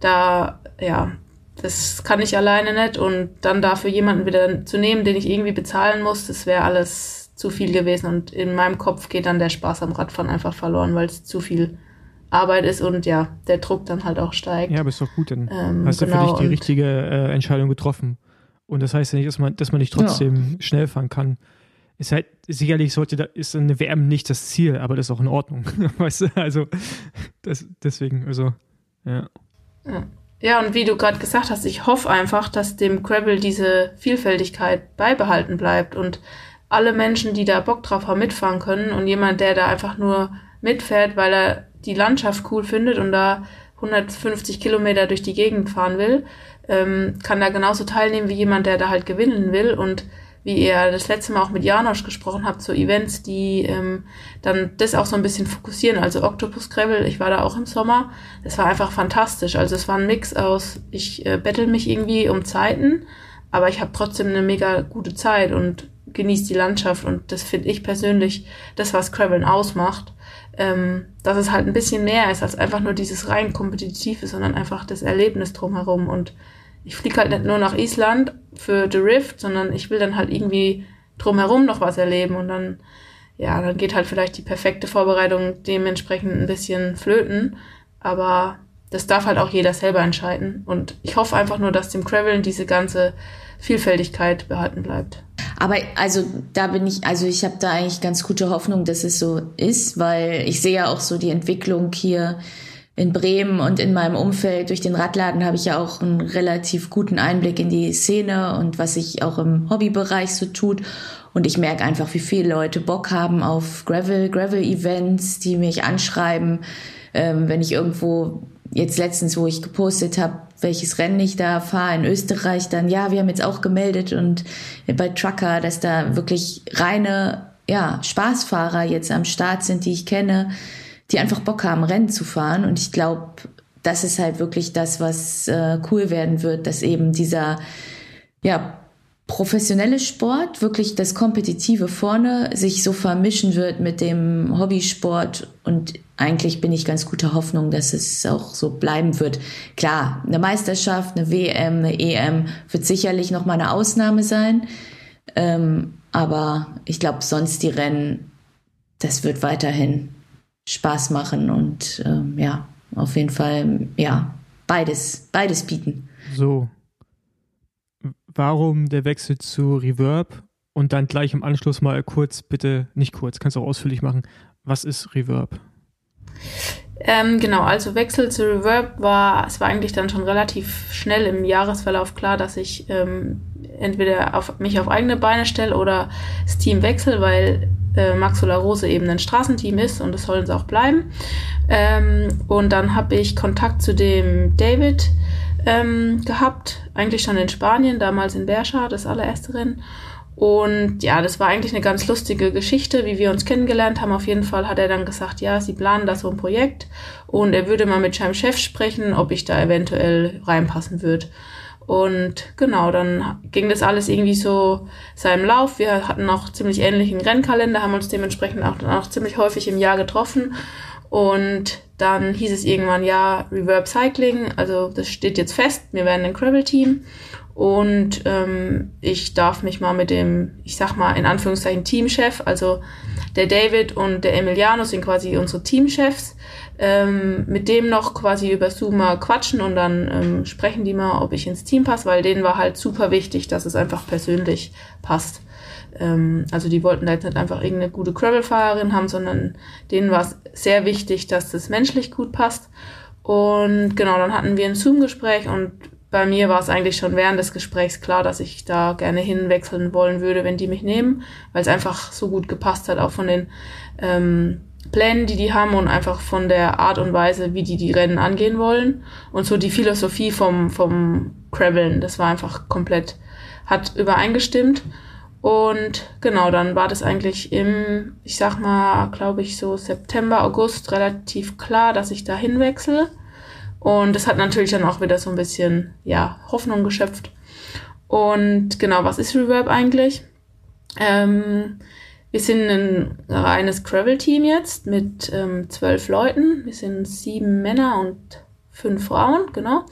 Da, ja, das kann ich alleine nicht und dann dafür jemanden wieder zu nehmen, den ich irgendwie bezahlen muss, das wäre alles zu viel gewesen und in meinem Kopf geht dann der Spaß am Radfahren einfach verloren, weil es zu viel Arbeit ist und ja, der Druck dann halt auch steigt. Ja, aber ist doch gut, dann ähm, hast du genau, für dich die richtige äh, Entscheidung getroffen. Und das heißt ja nicht, dass man, dass man nicht trotzdem ja. schnell fahren kann. Ist halt, sicherlich sollte da, ist eine WM nicht das Ziel, aber das ist auch in Ordnung. [laughs] weißt du, also, das, deswegen, also, ja. ja. Ja, und wie du gerade gesagt hast, ich hoffe einfach, dass dem Gravel diese Vielfältigkeit beibehalten bleibt und alle Menschen, die da Bock drauf haben, mitfahren können und jemand, der da einfach nur mitfährt, weil er die Landschaft cool findet und da 150 Kilometer durch die Gegend fahren will, ähm, kann da genauso teilnehmen wie jemand, der da halt gewinnen will und wie ihr das letzte Mal auch mit Janosch gesprochen habt, so Events, die ähm, dann das auch so ein bisschen fokussieren. Also Octopus Gravel, ich war da auch im Sommer, das war einfach fantastisch. Also es war ein Mix aus, ich äh, bettel mich irgendwie um Zeiten, aber ich habe trotzdem eine mega gute Zeit und genieße die Landschaft und das finde ich persönlich das, was Graveln ausmacht. Ähm, dass es halt ein bisschen mehr ist als einfach nur dieses rein kompetitive, sondern einfach das Erlebnis drumherum und ich fliege halt nicht nur nach Island für The Rift, sondern ich will dann halt irgendwie drumherum noch was erleben und dann, ja, dann geht halt vielleicht die perfekte Vorbereitung dementsprechend ein bisschen flöten, aber das darf halt auch jeder selber entscheiden und ich hoffe einfach nur, dass dem Graveln diese ganze Vielfältigkeit behalten bleibt. Aber also da bin ich, also ich habe da eigentlich ganz gute Hoffnung, dass es so ist, weil ich sehe ja auch so die Entwicklung hier in Bremen und in meinem Umfeld. Durch den Radladen habe ich ja auch einen relativ guten Einblick in die Szene und was sich auch im Hobbybereich so tut. Und ich merke einfach, wie viele Leute Bock haben auf Gravel, Gravel-Events, die mich anschreiben, ähm, wenn ich irgendwo jetzt letztens, wo ich gepostet habe, welches Rennen ich da fahre in Österreich, dann ja, wir haben jetzt auch gemeldet und bei Trucker, dass da wirklich reine ja, Spaßfahrer jetzt am Start sind, die ich kenne, die einfach Bock haben, Rennen zu fahren. Und ich glaube, das ist halt wirklich das, was äh, cool werden wird, dass eben dieser, ja, professionelle Sport, wirklich das Kompetitive vorne, sich so vermischen wird mit dem Hobbysport. Und eigentlich bin ich ganz guter Hoffnung, dass es auch so bleiben wird. Klar, eine Meisterschaft, eine WM, eine EM wird sicherlich noch mal eine Ausnahme sein. Ähm, aber ich glaube, sonst die Rennen, das wird weiterhin Spaß machen und ähm, ja, auf jeden Fall, ja, beides, beides bieten. So. Warum der Wechsel zu Reverb und dann gleich im Anschluss mal kurz, bitte, nicht kurz, kannst du auch ausführlich machen. Was ist Reverb? Ähm, genau, also Wechsel zu Reverb war, es war eigentlich dann schon relativ schnell im Jahresverlauf klar, dass ich ähm, entweder auf mich auf eigene Beine stelle oder das Team wechsle, weil äh, Max Rose eben ein Straßenteam ist und das sollen sie auch bleiben. Ähm, und dann habe ich Kontakt zu dem David ähm, gehabt, eigentlich schon in Spanien, damals in Berscha, das allererste Rennen. Und ja, das war eigentlich eine ganz lustige Geschichte, wie wir uns kennengelernt haben. Auf jeden Fall hat er dann gesagt, ja, sie planen da so ein Projekt und er würde mal mit seinem Chef sprechen, ob ich da eventuell reinpassen würde. Und genau, dann ging das alles irgendwie so seinem Lauf. Wir hatten auch ziemlich ähnlichen Rennkalender, haben uns dementsprechend auch, auch ziemlich häufig im Jahr getroffen. Und dann hieß es irgendwann, ja, Reverb Cycling, also das steht jetzt fest, wir werden ein Gravel-Team. Und ähm, ich darf mich mal mit dem, ich sag mal in Anführungszeichen Teamchef, also der David und der Emiliano sind quasi unsere Teamchefs, ähm, mit dem noch quasi über Zoom mal quatschen und dann ähm, sprechen die mal, ob ich ins Team passe, weil denen war halt super wichtig, dass es einfach persönlich passt. Ähm, also die wollten da jetzt nicht einfach irgendeine gute Gravel-Fahrerin haben, sondern denen war es sehr wichtig, dass das menschlich gut passt. Und genau, dann hatten wir ein Zoom-Gespräch und bei mir war es eigentlich schon während des Gesprächs klar, dass ich da gerne hinwechseln wollen würde, wenn die mich nehmen, weil es einfach so gut gepasst hat, auch von den ähm, Plänen, die die haben und einfach von der Art und Weise, wie die die Rennen angehen wollen und so die Philosophie vom vom Graveln, das war einfach komplett hat übereingestimmt und genau, dann war das eigentlich im, ich sag mal, glaube ich so September, August relativ klar, dass ich da hinwechsle. Und das hat natürlich dann auch wieder so ein bisschen, ja, Hoffnung geschöpft. Und genau, was ist Reverb eigentlich? Ähm, wir sind ein reines Gravel-Team jetzt mit ähm, zwölf Leuten. Wir sind sieben Männer und fünf Frauen, genau.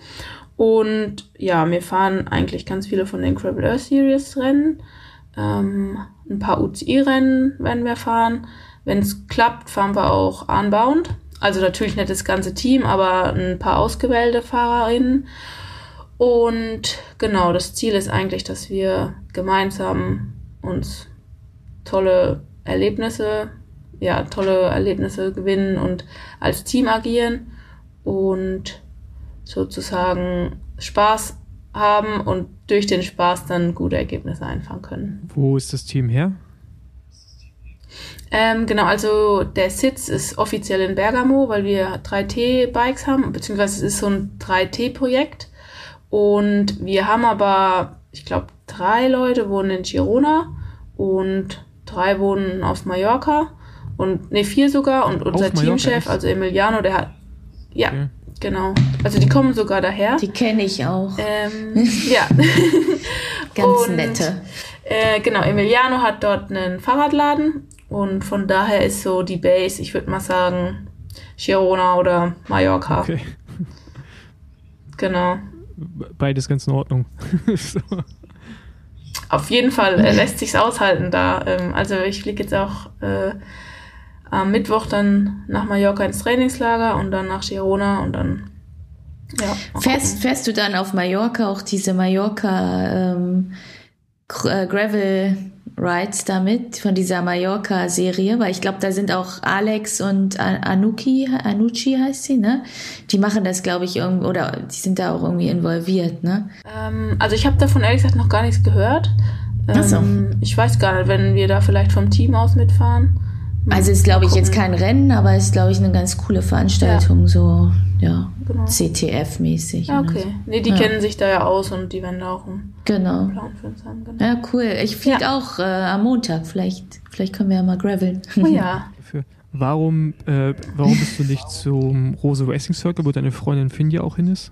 Und ja, wir fahren eigentlich ganz viele von den Gravel Earth Series Rennen. Ähm, ein paar UCI-Rennen werden wir fahren. Wenn es klappt, fahren wir auch Unbound. Also natürlich nicht das ganze Team, aber ein paar ausgewählte Fahrerinnen. Und genau, das Ziel ist eigentlich, dass wir gemeinsam uns tolle Erlebnisse, ja, tolle Erlebnisse gewinnen und als Team agieren und sozusagen Spaß haben und durch den Spaß dann gute Ergebnisse einfahren können. Wo ist das Team her? Ähm, genau, also der Sitz ist offiziell in Bergamo, weil wir 3T-Bikes haben, beziehungsweise es ist so ein 3T-Projekt. Und wir haben aber, ich glaube, drei Leute wohnen in Girona und drei wohnen auf Mallorca und ne, vier sogar. Und unser Teamchef, also Emiliano, der hat, ja, okay. genau. Also die kommen sogar daher. Die kenne ich auch. Ähm, [laughs] ja. Ganz und, nette. Äh, genau, Emiliano hat dort einen Fahrradladen und von daher ist so die Base, ich würde mal sagen, Girona oder Mallorca. Okay. Genau. Beides ganz in Ordnung. so. [laughs] Auf jeden Fall äh, lässt sich's aushalten da. Ähm, also ich fliege jetzt auch äh, am Mittwoch dann nach Mallorca ins Trainingslager und dann nach Girona und dann ja, fährst, fährst du dann auf Mallorca auch diese Mallorca ähm, äh, Gravel Rides damit von dieser Mallorca-Serie, weil ich glaube, da sind auch Alex und Anuki, Anucci heißt sie, ne? Die machen das, glaube ich, irgendwie, oder die sind da auch irgendwie involviert, ne? Ähm, also ich habe davon ehrlich gesagt noch gar nichts gehört. Ähm, so. Ich weiß gar nicht, wenn wir da vielleicht vom Team aus mitfahren. Also ist, glaube ich, jetzt kein Rennen, aber ist, glaube ich, eine ganz coole Veranstaltung, ja. so, ja, genau. CTF-mäßig. Ja, okay. So. Nee, die ja. kennen sich da ja aus und die werden da auch einen genau. Plan für uns haben. Genau. Ja, cool. Ich fliege ja. auch äh, am Montag. Vielleicht, vielleicht können wir ja mal graveln. Oh ja. [laughs] warum, äh, warum bist du nicht zum Rose Racing Circle, wo deine Freundin Finja auch hin ist?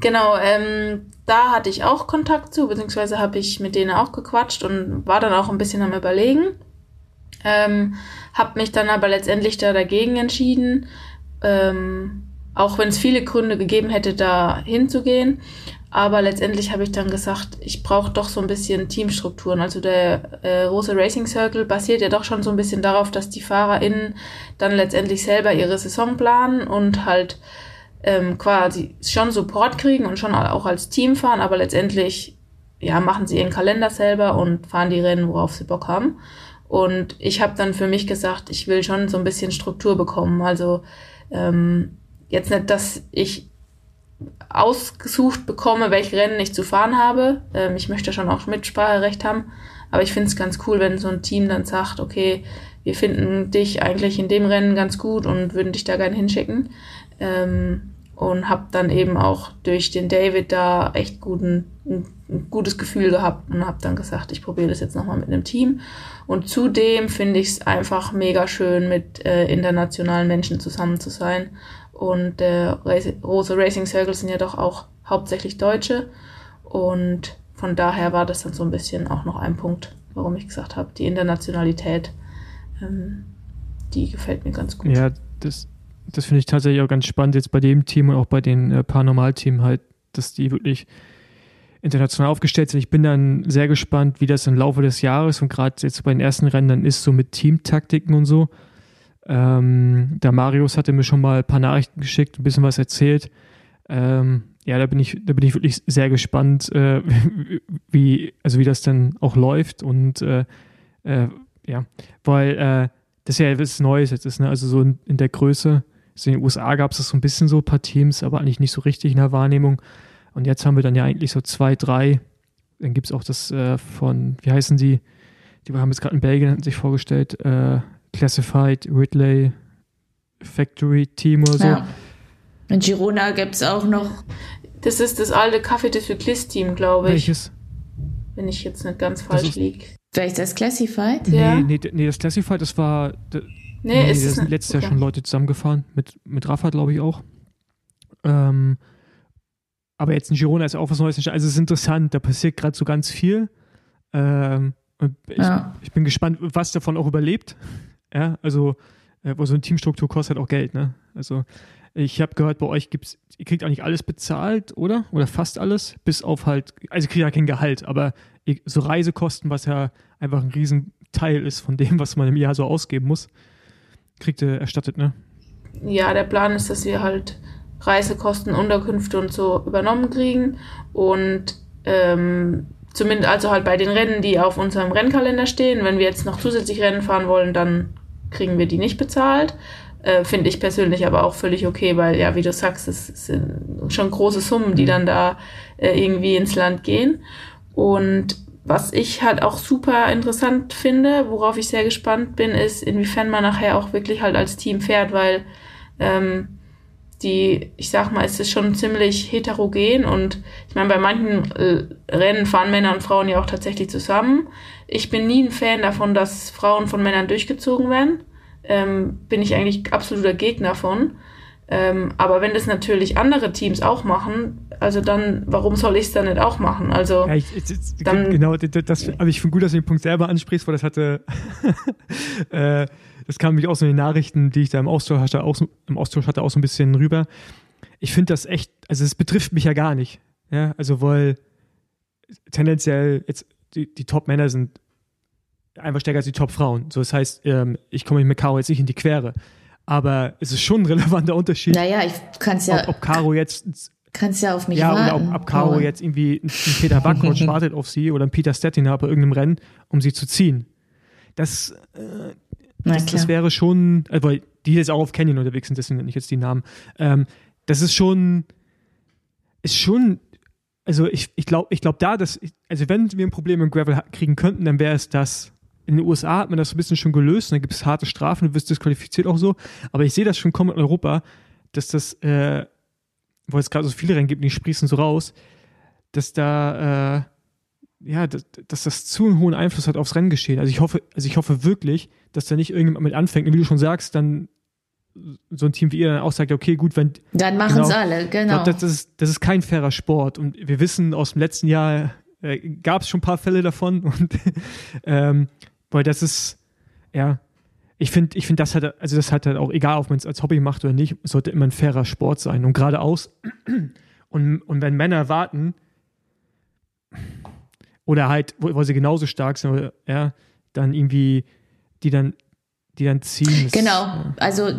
Genau, ähm, da hatte ich auch Kontakt zu, beziehungsweise habe ich mit denen auch gequatscht und war dann auch ein bisschen am Überlegen. Ähm, habe mich dann aber letztendlich da dagegen entschieden, ähm, auch wenn es viele Gründe gegeben hätte, da hinzugehen. Aber letztendlich habe ich dann gesagt, ich brauche doch so ein bisschen Teamstrukturen. Also der äh, Rose Racing Circle basiert ja doch schon so ein bisschen darauf, dass die FahrerInnen dann letztendlich selber ihre Saison planen und halt ähm, quasi schon Support kriegen und schon auch als Team fahren, aber letztendlich ja, machen sie ihren Kalender selber und fahren die Rennen, worauf sie Bock haben. Und ich habe dann für mich gesagt, ich will schon so ein bisschen Struktur bekommen. Also ähm, jetzt nicht, dass ich ausgesucht bekomme, welche Rennen ich zu fahren habe. Ähm, ich möchte schon auch Mitspracherecht haben, aber ich finde es ganz cool, wenn so ein Team dann sagt, okay, wir finden dich eigentlich in dem Rennen ganz gut und würden dich da gerne hinschicken. Ähm, und habe dann eben auch durch den David da echt guten, ein, ein gutes Gefühl gehabt und habe dann gesagt, ich probiere das jetzt nochmal mit einem Team. Und zudem finde ich es einfach mega schön, mit äh, internationalen Menschen zusammen zu sein. Und äh, Rose Racing Circle sind ja doch auch hauptsächlich Deutsche. Und von daher war das dann so ein bisschen auch noch ein Punkt, warum ich gesagt habe, die Internationalität, ähm, die gefällt mir ganz gut. Ja, das, das finde ich tatsächlich auch ganz spannend jetzt bei dem Team und auch bei den äh, Paranormal-Team halt, dass die wirklich international aufgestellt sind. Ich bin dann sehr gespannt, wie das im Laufe des Jahres und gerade jetzt bei den ersten Rennen dann ist, so mit Teamtaktiken und so. Ähm, der Marius hatte mir schon mal ein paar Nachrichten geschickt, ein bisschen was erzählt. Ähm, ja, da bin ich, da bin ich wirklich sehr gespannt, äh, [laughs] wie, also wie das dann auch läuft und äh, äh, ja, weil äh, das ja etwas Neues jetzt ist, ne? Also so in, in der Größe also in den USA gab es das so ein bisschen so ein paar Teams, aber eigentlich nicht so richtig in der Wahrnehmung. Und jetzt haben wir dann ja eigentlich so zwei, drei. Dann gibt es auch das äh, von, wie heißen die? Die haben jetzt gerade in Belgien sich vorgestellt, äh, Classified Ridley Factory Team oder so. Ja. In Girona gibt es auch noch. Das ist das alte Café des Cyclist Team, glaube ich. Welches? Wenn ich jetzt nicht ganz falsch liege. Vielleicht das Classified? Ja. Nee, nee, nee, das Classified, das war. Nee, nee ist da sind letztes Jahr schon Leute zusammengefahren, mit, mit Rafa, glaube ich, auch. Ähm, aber jetzt in Girona ist auch was Neues. Also es ist interessant, da passiert gerade so ganz viel. Ähm, ich, ja. ich, bin gespannt, was davon auch überlebt. Ja, also äh, so eine Teamstruktur kostet halt auch Geld, ne? Also ich habe gehört, bei euch gibt's, ihr kriegt eigentlich alles bezahlt, oder? Oder fast alles, bis auf halt, also ihr kriegt ja kein Gehalt, aber so Reisekosten, was ja einfach ein Riesenteil ist von dem, was man im Jahr so ausgeben muss kriegt ihr erstattet, ne? Ja, der Plan ist, dass wir halt Reisekosten, Unterkünfte und so übernommen kriegen und ähm, zumindest also halt bei den Rennen, die auf unserem Rennkalender stehen, wenn wir jetzt noch zusätzlich Rennen fahren wollen, dann kriegen wir die nicht bezahlt. Äh, Finde ich persönlich aber auch völlig okay, weil ja, wie du sagst, es sind schon große Summen, die dann da äh, irgendwie ins Land gehen. Und was ich halt auch super interessant finde, worauf ich sehr gespannt bin, ist, inwiefern man nachher auch wirklich halt als Team fährt, weil ähm, die, ich sag mal, es ist schon ziemlich heterogen und ich meine, bei manchen äh, Rennen fahren Männer und Frauen ja auch tatsächlich zusammen. Ich bin nie ein Fan davon, dass Frauen von Männern durchgezogen werden. Ähm, bin ich eigentlich absoluter Gegner von. Ähm, aber wenn das natürlich andere Teams auch machen, also dann, warum soll ich es dann nicht auch machen? Also ja, ich, ich, dann, genau, das, aber ich finde gut, dass du den Punkt selber ansprichst, weil das hatte, [laughs] äh, das kam mich auch so in den Nachrichten, die ich da im Austausch hatte, auch, im Austausch hatte, auch so ein bisschen rüber. Ich finde das echt, also es betrifft mich ja gar nicht, ja, also weil tendenziell jetzt die, die Top-Männer sind einfach stärker als die Top-Frauen. So, das heißt, ähm, ich komme mit Caro jetzt nicht in die Quere. Aber es ist schon ein relevanter Unterschied. Naja, ich kann es ja. Ob, ob Caro jetzt. Kannst ja auf mich ja, warten. oder ob, ob Caro jetzt irgendwie ein Peter Backcoach [laughs] wartet auf sie oder ein Peter Stettiner bei irgendeinem Rennen, um sie zu ziehen. Das, äh, das, das, wäre schon, äh, weil die jetzt auch auf Canyon unterwegs sind, deswegen nenne ich jetzt die Namen. Ähm, das ist schon, ist schon, also ich, ich glaube, ich glaube da, dass, also wenn wir ein Problem im Gravel kriegen könnten, dann wäre es das, in den USA hat man das so ein bisschen schon gelöst, dann gibt es harte Strafen, du wirst disqualifiziert auch so. Aber ich sehe das schon kommen in Europa, dass das, äh, wo es gerade so viele Rennen gibt, die sprießen so raus, dass da, äh, ja, dass, dass, das zu einen hohen Einfluss hat aufs Renngeschehen. Also ich hoffe, also ich hoffe wirklich, dass da nicht irgendjemand mit anfängt. Und wie du schon sagst, dann so ein Team wie ihr dann auch sagt, okay, gut, wenn. Dann machen es genau, alle, genau. Das, das, ist, das ist kein fairer Sport. Und wir wissen aus dem letzten Jahr, äh, gab es schon ein paar Fälle davon. [laughs] Und ähm, weil das ist, ja, ich finde, ich finde, das hat, also das hat halt auch, egal ob man es als Hobby macht oder nicht, sollte immer ein fairer Sport sein. Und geradeaus, [clears throat] und, und wenn Männer warten, oder halt, wo, wo sie genauso stark sind, ja, dann irgendwie, die dann, die dann ziehen. genau, ja. also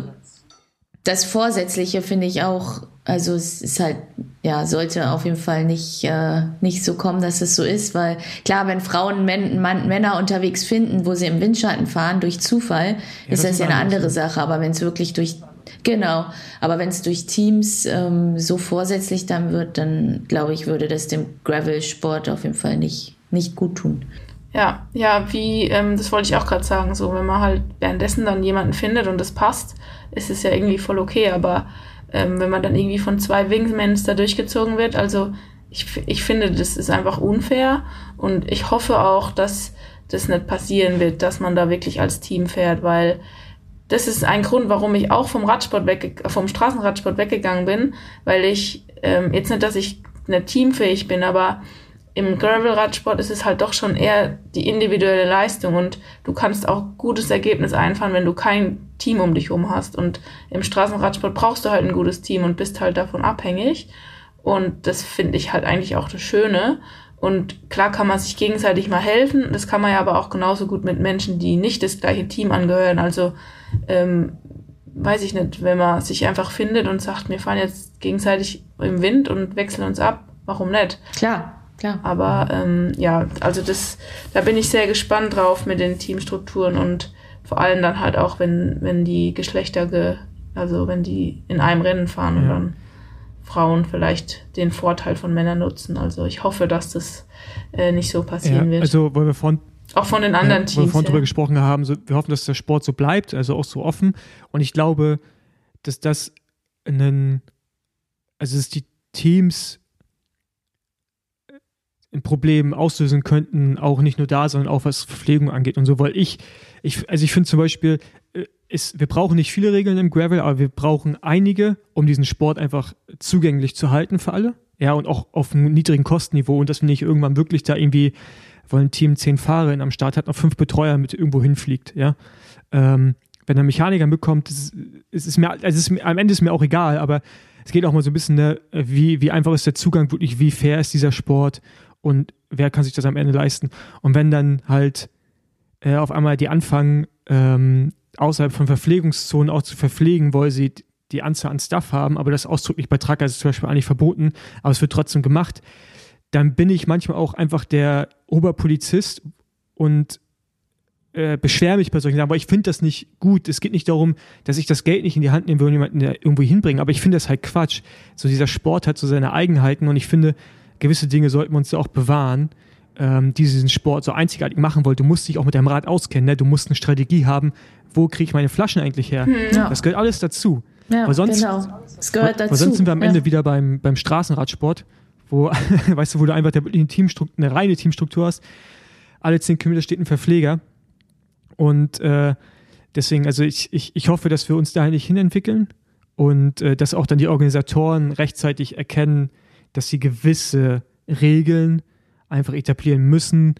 das Vorsätzliche finde ich auch also es ist halt, ja, sollte auf jeden Fall nicht, äh, nicht so kommen, dass es so ist, weil klar, wenn Frauen Män Mann, Männer unterwegs finden, wo sie im Windschatten fahren, durch Zufall, ja, ist das, das ja eine andere Sache. Aber wenn es wirklich durch Genau, aber wenn es durch Teams ähm, so vorsätzlich dann wird, dann glaube ich, würde das dem Gravel-Sport auf jeden Fall nicht, nicht gut tun. Ja, ja, wie, ähm, das wollte ich auch gerade sagen, so, wenn man halt währenddessen dann jemanden findet und das passt, ist es ja irgendwie voll okay, aber ähm, wenn man dann irgendwie von zwei Wingmans da durchgezogen wird, also ich, ich finde, das ist einfach unfair und ich hoffe auch, dass das nicht passieren wird, dass man da wirklich als Team fährt, weil das ist ein Grund, warum ich auch vom Radsport weg, vom Straßenradsport weggegangen bin, weil ich ähm, jetzt nicht, dass ich nicht teamfähig bin, aber im Gravel-Radsport ist es halt doch schon eher die individuelle Leistung und du kannst auch gutes Ergebnis einfahren, wenn du kein Team um dich herum hast. Und im Straßenradsport brauchst du halt ein gutes Team und bist halt davon abhängig. Und das finde ich halt eigentlich auch das Schöne. Und klar kann man sich gegenseitig mal helfen. Das kann man ja aber auch genauso gut mit Menschen, die nicht das gleiche Team angehören. Also ähm, weiß ich nicht, wenn man sich einfach findet und sagt, wir fahren jetzt gegenseitig im Wind und wechseln uns ab, warum nicht? Klar. Klar. Aber ähm, ja, also das, da bin ich sehr gespannt drauf mit den Teamstrukturen und vor allem dann halt auch, wenn, wenn die Geschlechter, ge, also wenn die in einem Rennen fahren ja. und dann Frauen vielleicht den Vorteil von Männern nutzen. Also ich hoffe, dass das äh, nicht so passieren ja, wird. Also weil wir von auch von den anderen ja, Teams. Weil wir vorhin ja. drüber gesprochen haben, so, wir hoffen, dass der Sport so bleibt, also auch so offen. Und ich glaube, dass das einen, also dass die Teams ein Problem auslösen könnten, auch nicht nur da, sondern auch was Verpflegung angeht und so, weil ich, ich also ich finde zum Beispiel, äh, ist, wir brauchen nicht viele Regeln im Gravel, aber wir brauchen einige, um diesen Sport einfach zugänglich zu halten für alle. Ja, und auch auf einem niedrigen Kostenniveau und dass wir nicht irgendwann wirklich da irgendwie, weil ein Team zehn Fahrer am Start hat, noch fünf Betreuer mit irgendwo hinfliegt, ja. Ähm, wenn der Mechaniker mitkommt, ist, ist, ist mir, also ist am Ende ist mir auch egal, aber es geht auch mal so ein bisschen, ne, wie, wie einfach ist der Zugang wirklich, wie fair ist dieser Sport und wer kann sich das am Ende leisten? Und wenn dann halt äh, auf einmal die anfangen, ähm, außerhalb von Verpflegungszonen auch zu verpflegen, weil sie die Anzahl an Stuff haben, aber das ausdrücklich bei Trucker ist zum Beispiel eigentlich verboten, aber es wird trotzdem gemacht, dann bin ich manchmal auch einfach der Oberpolizist und äh, beschwere mich bei solchen Sachen, aber ich finde das nicht gut. Es geht nicht darum, dass ich das Geld nicht in die Hand nehme und jemanden irgendwo hinbringen, aber ich finde das halt Quatsch. So dieser Sport hat so seine Eigenheiten und ich finde, gewisse Dinge sollten wir uns ja auch bewahren, ähm, die diesen Sport so einzigartig machen wollen. Du musst dich auch mit deinem Rad auskennen, ne? du musst eine Strategie haben, wo kriege ich meine Flaschen eigentlich her? Hm. Ja. Das gehört alles dazu. Ja, weil sonst, genau. Das gehört dazu. Weil sonst sind wir am Ende wieder beim, beim Straßenradsport, wo, [laughs] weißt du, wo du einfach eine reine Teamstruktur hast. Alle zehn Kilometer steht ein Verpfleger. Und äh, deswegen, also ich, ich, ich hoffe, dass wir uns da nicht hinentwickeln und äh, dass auch dann die Organisatoren rechtzeitig erkennen, dass sie gewisse Regeln einfach etablieren müssen,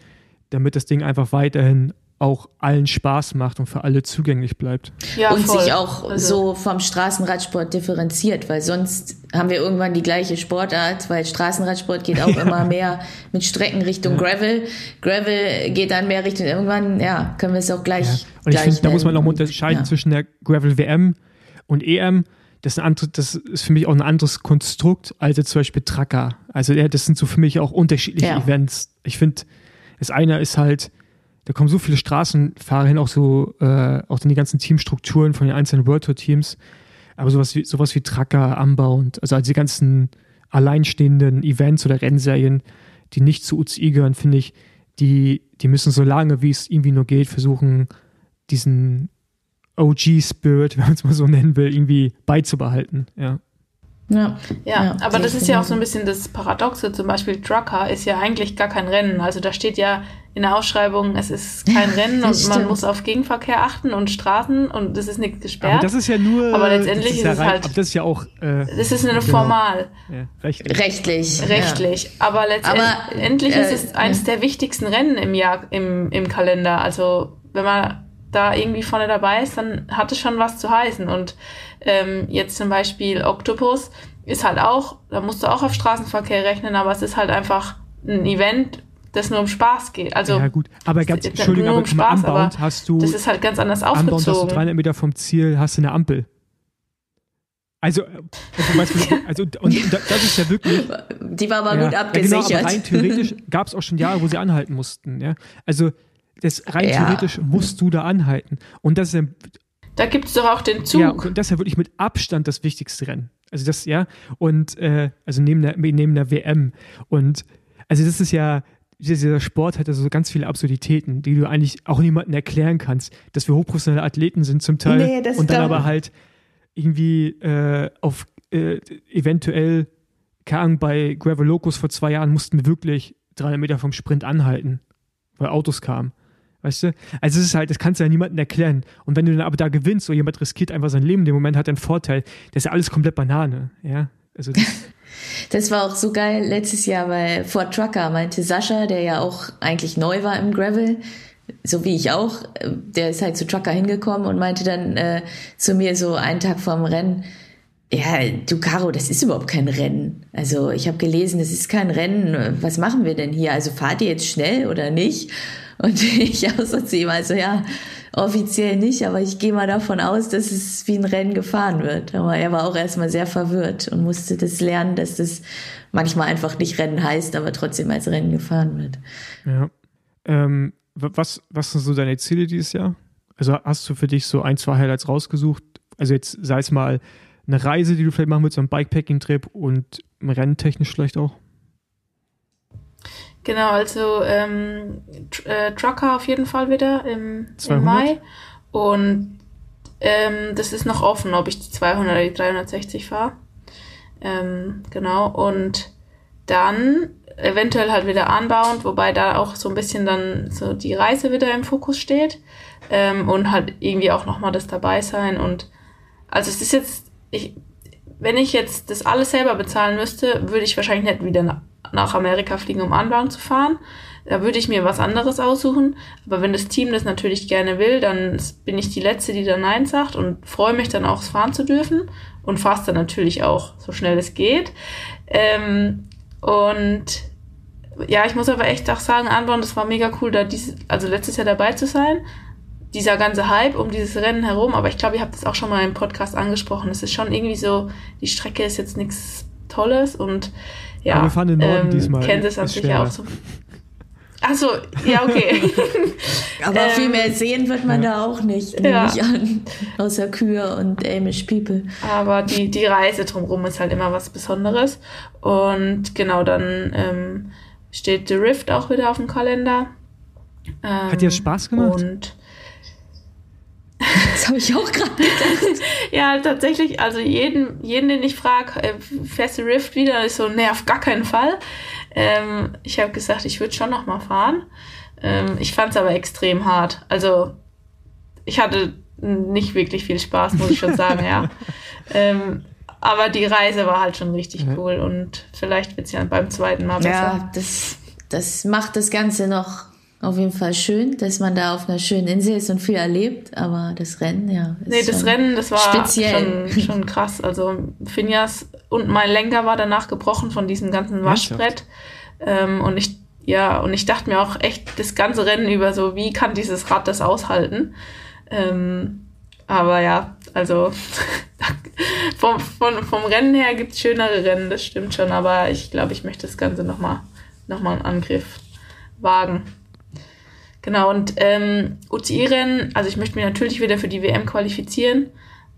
damit das Ding einfach weiterhin auch allen Spaß macht und für alle zugänglich bleibt. Ja, und voll. sich auch also. so vom Straßenradsport differenziert, weil sonst haben wir irgendwann die gleiche Sportart, weil Straßenradsport geht auch [laughs] immer mehr mit Strecken Richtung ja. Gravel. Gravel geht dann mehr Richtung irgendwann, ja, können wir es auch gleich. Ja. Und ich finde, da muss man auch unterscheiden ja. zwischen der Gravel WM und EM das ist, andere, das ist für mich auch ein anderes Konstrukt als jetzt zum Beispiel Tracker. Also ja, das sind so für mich auch unterschiedliche ja. Events. Ich finde, das eine ist halt, da kommen so viele Straßenfahrer hin, auch so, äh, auch dann die ganzen Teamstrukturen von den einzelnen World Tour Teams. Aber sowas wie, sowas wie Tracker, Unbound, also, also die ganzen alleinstehenden Events oder Rennserien, die nicht zu UCI gehören, finde ich, die, die müssen so lange, wie es irgendwie nur geht, versuchen, diesen OG-Spirit, [laughs] wenn man es mal so nennen will, irgendwie beizubehalten. Ja. Ja, ja, ja aber das ist ja auch so ein bisschen das Paradoxe. Zum Beispiel Trucker ist ja eigentlich gar kein Rennen. Also da steht ja in der Ausschreibung, es ist kein Rennen und stimmt. man muss auf Gegenverkehr achten und Straßen und das ist nichts gesperrt. Aber das ist ja nur. Aber letztendlich ist, ist, ja es halt. Aber das ist ja auch. Äh, das ist eine genau. formal. Ja, rechtlich. Rechtlich. Rechtlich. Ja. Aber letztendlich aber, äh, ist es eines der wichtigsten Rennen im Jahr, im, im Kalender. Also wenn man da irgendwie vorne dabei ist, dann hat es schon was zu heißen. Und ähm, jetzt zum Beispiel Octopus ist halt auch, da musst du auch auf Straßenverkehr rechnen, aber es ist halt einfach ein Event, das nur um Spaß geht. Also ja gut, aber ganz Entschuldigung, aber um Spaß, Unbound hast du das ist halt ganz anders aufgezogen. Unbound hast du 300 Meter vom Ziel hast du eine Ampel. Also, also, weißt du, [laughs] also und, und, das ist ja wirklich. Die war aber ja, gut abgesichert. Ja, genau, aber rein theoretisch gab es auch schon Jahre, wo sie anhalten mussten. Ja? Also das rein ja. theoretisch musst du da anhalten. Und das ist ja Da gibt es doch auch den Zug. Ja, und das ist ja wirklich mit Abstand das wichtigste Rennen. Also das, ja, und äh, also neben der, neben der WM. Und also das ist ja, dieser Sport hat also so ganz viele Absurditäten, die du eigentlich auch niemandem erklären kannst, dass wir hochprofessionelle Athleten sind zum Teil Nee, das und dann aber halt irgendwie äh, auf äh, eventuell, keine Ahnung, bei Gravel Locus vor zwei Jahren mussten wir wirklich 300 Meter vom Sprint anhalten, weil Autos kamen. Weißt du? Also es ist halt, das kannst du ja niemandem erklären. Und wenn du dann aber da gewinnst, so jemand riskiert einfach sein Leben, in dem Moment hat er einen Vorteil, das ist ja alles komplett Banane, ja. Also das, [laughs] Das war auch so geil letztes Jahr bei Ford Trucker, meinte Sascha, der ja auch eigentlich neu war im Gravel, so wie ich auch, der ist halt zu Trucker hingekommen und meinte dann äh, zu mir so einen Tag vorm Rennen, ja, du Caro, das ist überhaupt kein Rennen. Also ich habe gelesen, das ist kein Rennen. Was machen wir denn hier? Also fahrt ihr jetzt schnell oder nicht? Und ich auch so zu ihm, also ja, offiziell nicht, aber ich gehe mal davon aus, dass es wie ein Rennen gefahren wird. Aber er war auch erstmal sehr verwirrt und musste das lernen, dass das manchmal einfach nicht Rennen heißt, aber trotzdem als Rennen gefahren wird. ja. Ähm, wa- was, was sind so deine Ziele dieses Jahr? Also hast du für dich so ein, zwei Highlights rausgesucht? Also jetzt sei es mal eine Reise, die du vielleicht machen willst, so ein Bikepacking-Trip und renntechnisch vielleicht auch? Genau, also ähm, Tr äh, Trucker auf jeden Fall wieder im, im 200? Mai. Und ähm, das ist noch offen, ob ich die 200 oder die 360 fahre. Ähm, genau, und dann eventuell halt wieder anbauend, wobei da auch so ein bisschen dann so die Reise wieder im Fokus steht. Ähm, und halt irgendwie auch nochmal das dabei sein. Und also es ist jetzt, ich, wenn ich jetzt das alles selber bezahlen müsste, würde ich wahrscheinlich nicht wieder nach Amerika fliegen, um Anbahn zu fahren. Da würde ich mir was anderes aussuchen. Aber wenn das Team das natürlich gerne will, dann bin ich die Letzte, die da Nein sagt und freue mich dann auch, es fahren zu dürfen. Und fahre dann natürlich auch, so schnell es geht. Ähm, und ja, ich muss aber echt auch sagen, Anbahn, das war mega cool, da dieses, also letztes Jahr dabei zu sein. Dieser ganze Hype um dieses Rennen herum, aber ich glaube, ihr habt das auch schon mal im Podcast angesprochen. Es ist schon irgendwie so, die Strecke ist jetzt nichts Tolles und ja, Aber wir fahren in den Norden ähm, diesmal. Kansas an Ist sich schwerer. auch so. Achso, ja, okay. [laughs] Aber Ähm, viel mehr sehen wird man da auch nicht, nehme ja. ich an. Außer Kühe und Amish People. Aber die, die Reise drumherum ist halt immer was Besonderes. Und genau, dann ähm, steht The Rift auch wieder auf dem Kalender. Ähm, Hat dir das Spaß gemacht? Und [laughs] Das habe ich auch gerade gedacht. ja, tatsächlich, also jeden, jeden den ich frage, äh, fährst du Rift wieder? Ich so, nee, auf gar keinen Fall. Ähm, ich habe gesagt, ich würde schon noch mal fahren. Ähm, ich fand es aber extrem hart. Also ich hatte nicht wirklich viel Spaß, muss ich schon sagen, ja. [laughs] Ähm, aber die Reise war halt schon richtig Ja. cool und vielleicht wird es ja beim zweiten Mal besser. Ja, das, das macht das Ganze noch auf jeden Fall schön, dass man da auf einer schönen Insel ist und viel erlebt. Aber das Rennen, ja. ist Nee, das Rennen, das war speziell. schon, schon krass. Also Finjas und mein Lenker war danach gebrochen von diesem ganzen Waschbrett. Ähm, und ich, ja, und ich dachte mir auch echt das ganze Rennen über so, wie kann dieses Rad das aushalten? Ähm, aber ja, also [laughs] vom, vom, vom Rennen her gibt es schönere Rennen, das stimmt schon, aber ich glaube, ich möchte das Ganze nochmal noch mal einen Angriff wagen. Genau, und ähm, UCI-Rennen, also ich möchte mich natürlich wieder für die WM qualifizieren,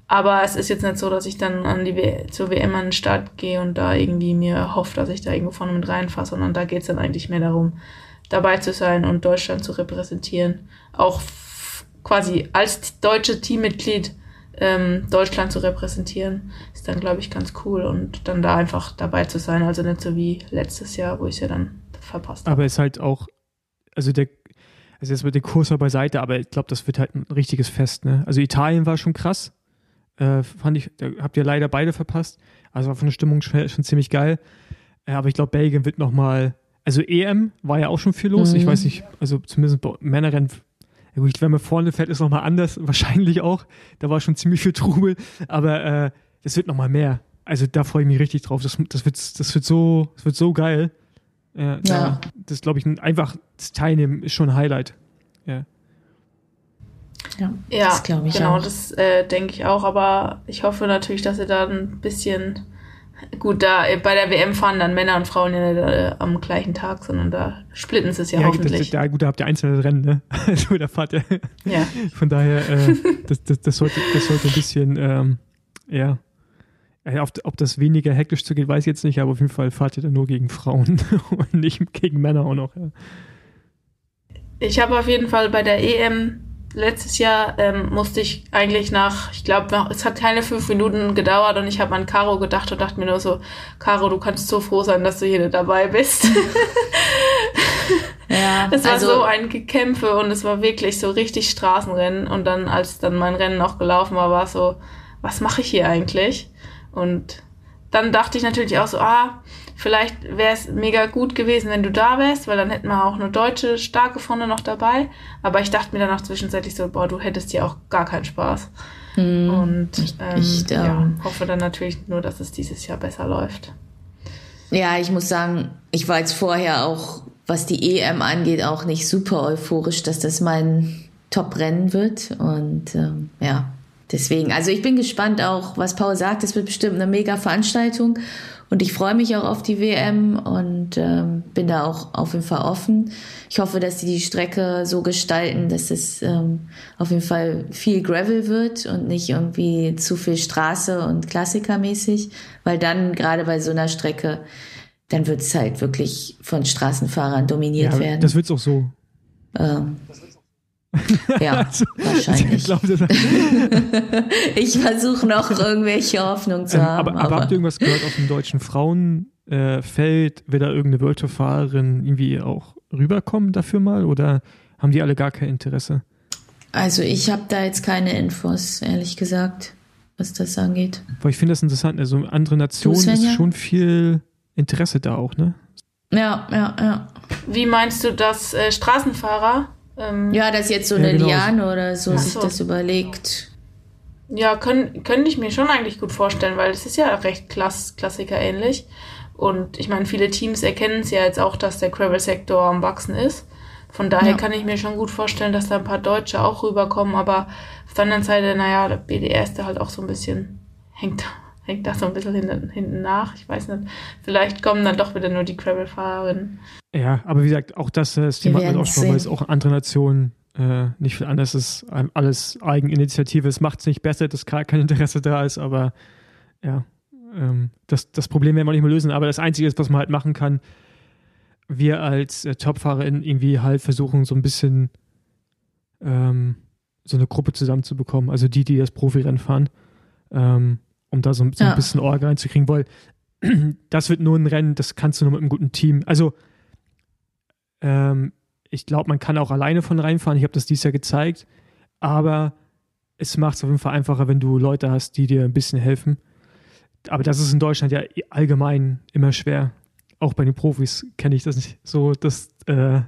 aber es ist jetzt nicht so, dass ich dann an die w zur WM an den Start gehe und da irgendwie mir hoffe, dass ich da irgendwo vorne mit reinfahre, sondern da geht es dann eigentlich mehr darum, dabei zu sein und Deutschland zu repräsentieren. Auch quasi als deutsche Teammitglied ähm, Deutschland zu repräsentieren, ist dann, glaube ich, ganz cool und dann da einfach dabei zu sein. Also nicht so wie letztes Jahr, wo ich es ja dann verpasst habe. Aber es ist halt auch, also der, also jetzt mit dem Kurs mal beiseite, aber ich glaube, das wird halt ein richtiges Fest, ne? Also Italien war schon krass. Äh, fand ich, da habt ihr leider beide verpasst. Also war von der Stimmung schon, schon ziemlich geil. Äh, aber ich glaube, Belgien wird nochmal, also EM war ja auch schon viel los. Ich Mhm. weiß nicht, also zumindest bei Männerrennen, ja gut, wenn man vorne fährt, ist nochmal anders, [laughs] wahrscheinlich auch. Da war schon ziemlich viel Trubel, aber äh, das wird nochmal mehr. Also da freue ich mich richtig drauf. Das, das, wird, das wird so, das wird so geil. Ja, Ja. da- das glaube ich, ein, einfach das Teilnehmen ist schon ein Highlight. Ja. Ja, Ja, das glaube ich genau, auch. das äh, denke ich auch, aber ich hoffe natürlich, dass sie da ein bisschen Gut, da äh, bei der WM fahren dann Männer und Frauen ja nicht äh, am gleichen Tag, sondern da splitten sie es ja, ja hoffentlich. ja, gut, da habt ihr einzelne Rennen, ne? [laughs] Also da fahrt ihr. Ja. [laughs] Von daher, äh, das, das, das, sollte, das sollte ein bisschen, ähm, ja. Ob das weniger hektisch zugeht, weiß ich jetzt nicht, aber auf jeden Fall fahrt ihr dann nur gegen Frauen [laughs] und nicht gegen Männer auch noch. Ja. Ich habe auf jeden Fall bei der EM letztes Jahr ähm, musste ich eigentlich nach, ich glaube, es hat keine fünf Minuten gedauert und ich habe an Caro gedacht und dachte mir nur so, Caro, du kannst so froh sein, dass du hier nicht dabei bist. ja, [laughs] es war also, so ein Gekämpfe und es war wirklich so richtig Straßenrennen und dann, als dann mein Rennen auch gelaufen war, war es so, was mache ich hier eigentlich? Und dann dachte ich natürlich auch so, ah, vielleicht wäre es mega gut gewesen, wenn du da wärst, weil dann hätten wir auch eine deutsche starke vorne noch dabei. Aber ich dachte mir dann auch zwischenzeitlich so, boah, du hättest hier auch gar keinen Spaß. Hm, Und ähm, ich, ja, hoffe dann natürlich nur, dass es dieses Jahr besser läuft. Ja, ich muss sagen, ich war jetzt vorher auch, was die EM angeht, auch nicht super euphorisch, dass das mein Top-Rennen wird. Und ähm, ja, deswegen, also ich bin gespannt auch, was Paul sagt. Es wird bestimmt eine mega Veranstaltung. Und ich freue mich auch auf die WM und ähm, bin da auch auf jeden Fall offen. Ich hoffe, dass sie die Strecke so gestalten, dass es ähm, auf jeden Fall viel Gravel wird und nicht irgendwie zu viel Straße und Klassikermäßig, weil dann gerade bei so einer Strecke, dann wird es halt wirklich von Straßenfahrern dominiert ja, werden. Das wird es auch so. Ähm, ja, [laughs] also, wahrscheinlich. [laughs] Ich, versuche noch irgendwelche Hoffnung zu ähm, haben. Aber, aber, aber, habt ihr irgendwas gehört aus dem deutschen Frauenfeld? Äh, Will da irgendeine World-Fahrerin irgendwie auch rüberkommen dafür mal? Oder haben die alle gar kein Interesse? Also ich habe da jetzt keine Infos, ehrlich gesagt, was das angeht. Weil ich finde das interessant. Also andere Nationen ist schon viel Interesse da auch, ne? Ja, ja, ja. Wie meinst du das äh, Straßenfahrer? Ähm, ja, dass jetzt so eine genau. Liane oder so ja. sich so. das überlegt. Ja, können, könnte ich mir schon eigentlich gut vorstellen, weil es ist ja recht Klass, Klassiker ähnlich. Und ich meine, viele Teams erkennen es ja jetzt auch, dass der Gravel-Sektor am Wachsen ist. Von daher ja. kann ich mir schon gut vorstellen, dass da ein paar Deutsche auch rüberkommen, aber auf der anderen Seite, naja, der BDR ist da halt auch so ein bisschen, hängt hängt das so ein bisschen hinten, hinten nach. Ich weiß nicht. Vielleicht kommen dann doch wieder nur die Gravel-Fahrerinnen. Ja, aber wie gesagt, auch das, äh, das Thema hat auch schon, weil es auch andere Nationen äh, nicht viel anders ist. Alles Eigeninitiative. Es macht es nicht besser, dass kein Interesse da ist, aber ja, ähm, das, das Problem werden wir nicht mehr lösen. Aber das Einzige ist, was man halt machen kann, wir als äh, Topfahrerin irgendwie halt versuchen, so ein bisschen ähm, so eine Gruppe zusammenzubekommen. Also die, die das Profirennen fahren. Ähm, um da so, so ja. ein bisschen Orga reinzukriegen, weil [clears throat] das wird nur ein Rennen, das kannst du nur mit einem guten Team. Also, ähm, ich glaube, man kann auch alleine von reinfahren. Ich habe das dieses Jahr gezeigt, aber es macht es auf jeden Fall einfacher, wenn du Leute hast, die dir ein bisschen helfen. Aber das ist in Deutschland ja allgemein immer schwer. Auch bei den Profis kenne ich das nicht so, dass, äh,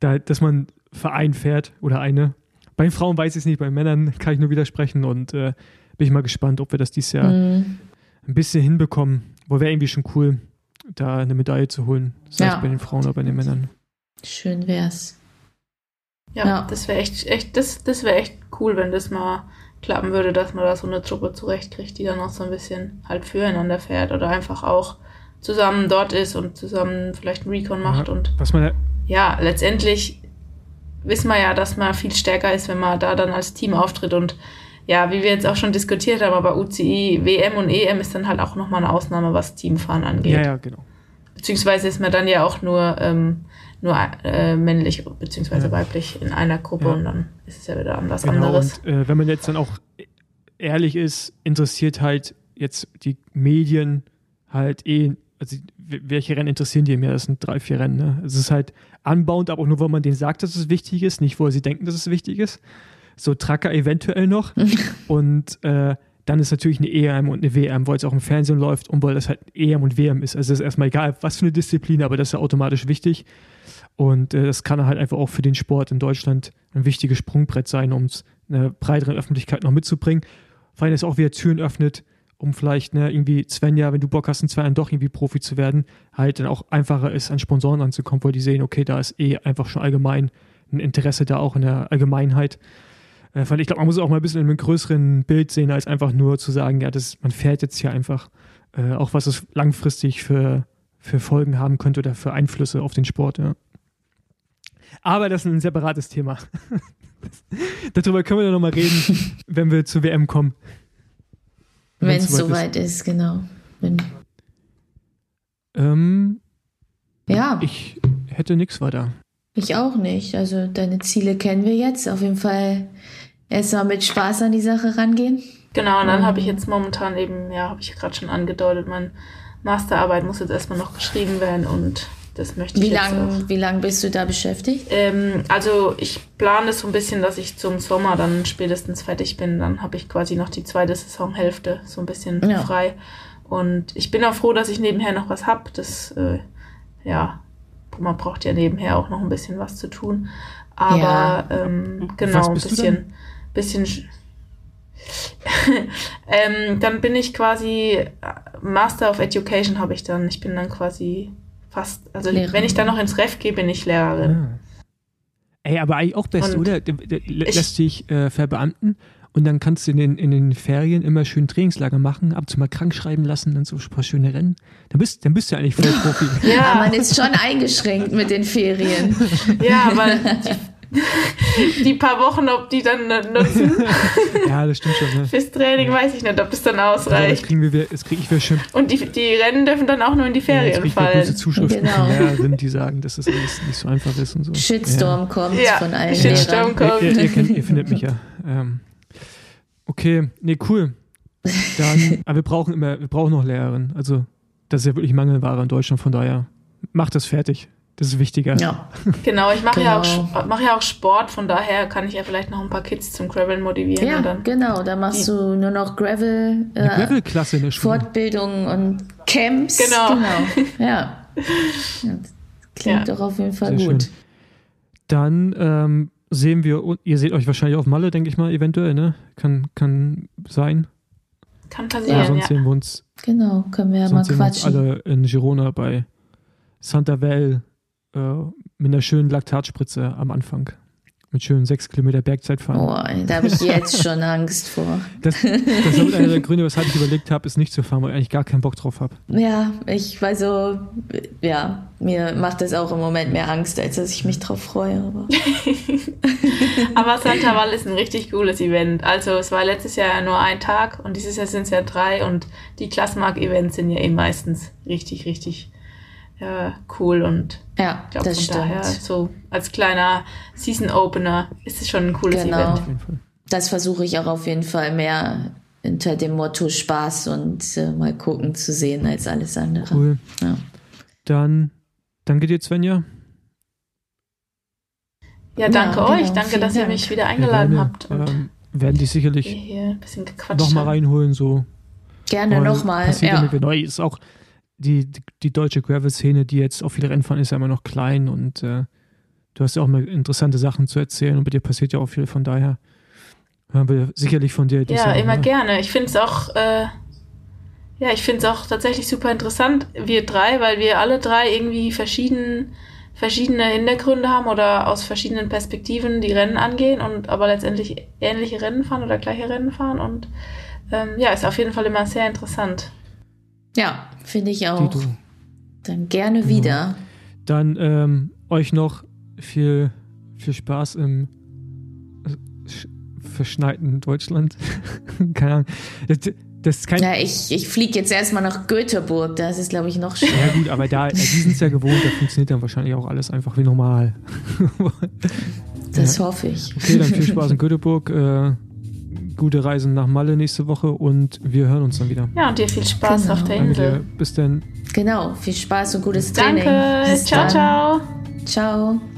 da, dass man Verein fährt oder eine. Bei den Frauen weiß ich es nicht, bei Männern kann ich nur widersprechen und äh, bin ich mal gespannt, ob wir das dieses Jahr mhm. ein bisschen hinbekommen. Wo wäre irgendwie schon cool, da eine Medaille zu holen. Sei ja. es bei den Frauen oder bei den Männern. Schön wär's. Ja, ja. das wäre echt, echt, das, das wäre echt cool, wenn das mal klappen würde, dass man da so eine Truppe zurechtkriegt, die dann auch so ein bisschen halt füreinander fährt oder einfach auch zusammen dort ist und zusammen vielleicht einen Recon macht ja, und was man ja, letztendlich wissen wir ja, dass man viel stärker ist, wenn man da dann als Team auftritt und ja, wie wir jetzt auch schon diskutiert haben, aber UCI, WM und EM ist dann halt auch nochmal eine Ausnahme, was Teamfahren angeht. Ja, ja, genau. Beziehungsweise ist man dann ja auch nur, ähm, nur äh, männlich beziehungsweise ja. weiblich in einer Gruppe ja. und dann ist es ja wieder was genau, anderes. Und äh, wenn man jetzt dann auch ehrlich ist, interessiert halt jetzt die Medien halt eh, also welche Rennen interessieren die mehr? Das sind drei, vier Rennen. Ne? Es ist halt anbauend, aber auch nur, weil man denen sagt, dass es wichtig ist, nicht, weil sie denken, dass es wichtig ist so Tracker eventuell noch. [laughs] und äh, dann ist natürlich eine EM und eine WM, weil es auch im Fernsehen läuft und weil das halt EM und WM ist. Also es ist erstmal egal, was für eine Disziplin, aber das ist ja automatisch wichtig. Und äh, das kann halt einfach auch für den Sport in Deutschland ein wichtiges Sprungbrett sein, um es einer breiteren Öffentlichkeit noch mitzubringen. Vor allem, es auch wieder Türen öffnet, um vielleicht ne, irgendwie Svenja, wenn du Bock hast, in zwei Jahren doch irgendwie Profi zu werden, halt dann auch einfacher ist, an Sponsoren anzukommen, weil die sehen, okay, da ist eh einfach schon allgemein ein Interesse da auch in der Allgemeinheit. Äh, ich glaube, man muss auch mal ein bisschen in einem größeren Bild sehen, als einfach nur zu sagen, ja, das, man fährt jetzt hier einfach. äh, auch was es langfristig für, für Folgen haben könnte oder für Einflüsse auf den Sport. Ja. Aber das ist ein separates Thema. [laughs] Darüber können wir dann nochmal reden, [laughs] wenn wir zur WM kommen. Wenn es soweit ist. ist, genau. Wenn ähm, ja. Ich hätte nichts weiter. Ich auch nicht. Also deine Ziele kennen wir jetzt. Auf jeden Fall erstmal mit Spaß an die Sache rangehen. Genau, und dann um, habe ich jetzt momentan eben, ja, habe ich gerade schon angedeutet, meine Masterarbeit muss jetzt erstmal noch geschrieben werden und das möchte ich wie lang, Wie lange bist du da beschäftigt? Ähm, also ich plane es so ein bisschen, dass ich zum Sommer dann spätestens fertig bin. Dann habe ich quasi noch die zweite Saisonhälfte so ein bisschen ja. frei. Und ich bin auch froh, dass ich nebenher noch was habe. Das, äh, ja, man braucht ja nebenher auch noch ein bisschen was zu tun. Aber ja. ähm, genau, ein bisschen, bisschen. [laughs] ähm, dann bin ich quasi Master of Education habe ich dann. Ich bin dann quasi fast, also Lehrerin. wenn ich dann noch ins Ref gehe, bin ich Lehrerin. Ah. Ey, aber eigentlich auch best, oder? Lässt dich äh, verbeamten und dann kannst du in den, in den Ferien immer schön Trainingslager machen, ab und zu mal krank schreiben lassen, dann so ein paar schöne Rennen. Dann bist, dann bist du [laughs] ja eigentlich voll Profi. ja, man ist schon eingeschränkt mit den Ferien. Ja, aber [laughs] [laughs] die, paar Wochen, ob die dann nutzen. [laughs] ja, das stimmt schon. Ne? Fürs Training ja. weiß ich nicht, ob das dann ausreicht. Ja, das kriegen wir, das kriege ich schon. Und die, die Rennen dürfen dann auch nur in die Ferien ja, fallen. Ich Zuschriften genau. von Lehrerinnen, die sagen, dass das alles nicht so einfach ist und so. Shitstorm ja. kommt von allen Shitstorm Lehrern. kommt. Ihr, ihr, kennt, ihr findet mich ja. Ähm, Okay, nee, cool. Dann, [laughs] aber wir brauchen immer, wir brauchen noch Lehrerinnen. Also, das ist ja wirklich Mangelware in Deutschland, von daher macht das fertig. Das ist wichtiger. Ja. [laughs] Genau, ich mache genau. ja, auch, mach ja auch Sport, von daher kann ich ja vielleicht noch ein paar Kids zum Graveln motivieren. Ja, dann genau, da machst du nur noch Gravel, äh, Gravel-Klasse in der Schule. Fortbildungen und Camps. Genau. genau. [laughs] Ja. Klingt ja. doch auf jeden Fall Sehr gut. Schön. Dann ähm, sehen wir, ihr seht euch wahrscheinlich auf Malle, denke ich mal, eventuell, ne? Kann, kann sein. Kann passieren, ja. Sonst sehen wir uns. Genau, können wir ja mal quatschen. alle in Girona bei Santa Vel äh, mit einer schönen Laktatspritze am Anfang mit schönen sechs Kilometer Bergzeit fahren. Oh, da habe ich jetzt schon Angst vor. Das, das ist einer der Gründe, weshalb ich überlegt habe, ist nicht zu fahren, weil ich eigentlich gar keinen Bock drauf habe. Ja, ich weiß so, ja, mir macht das auch im Moment mehr Angst, als dass ich mich drauf freue. Aber, [laughs] aber Santa Val ist ein richtig cooles Event. Also es war letztes Jahr nur ein Tag und dieses Jahr sind es ja drei und die Klassmark-Events sind ja eh meistens richtig, richtig ja, cool und ja, glaub, das stimmt. Daher, so als kleiner Season Opener ist es schon ein cooles genau. Event. Das versuche ich auch auf jeden Fall mehr unter dem Motto Spaß und äh, mal gucken zu sehen als alles andere. Cool. Ja. Dann danke dir, Svenja. Ja, danke ja, euch. Genau. Danke, dass Dank. ihr mich wieder eingeladen ja, habt. Und ähm, werden dich sicherlich hier nochmal reinholen. So. Gerne nochmal. Ja. Neu ist auch die, die, deutsche Gravel-Szene, die jetzt auf viele Rennen fahren, ist ja immer noch klein und äh, du hast ja auch mal interessante Sachen zu erzählen und bei dir passiert ja auch viel, von daher hören wir sicherlich von dir. Ja, Jahr, immer ne? gerne. Ich finde es auch, äh, ja, ich finde es auch tatsächlich super interessant, wir drei, weil wir alle drei irgendwie verschieden, verschiedene Hintergründe haben oder aus verschiedenen Perspektiven die Rennen angehen und aber letztendlich ähnliche Rennen fahren oder gleiche Rennen fahren und ähm, ja, ist auf jeden Fall immer sehr interessant. Ja, finde ich auch. Dann gerne genau. wieder. Dann ähm, euch noch viel, viel Spaß im verschneiten Deutschland. [laughs] Keine Ahnung. Das, das ist kein ja, ich, ich fliege jetzt erstmal nach Göteborg, das ist, glaube ich, noch schöner. Ja, gut, aber da, die sind es ja gewohnt, da funktioniert dann wahrscheinlich auch alles einfach wie normal. das [laughs] ja. hoffe ich. Okay, dann viel Spaß in Göteborg. Äh, gute Reisen nach Malle nächste Woche und wir hören uns dann wieder. Ja, und dir viel Spaß genau. auf der Insel. Bis dann. Genau, viel Spaß und gutes Training. Danke, ciao, dann. ciao. Ciao.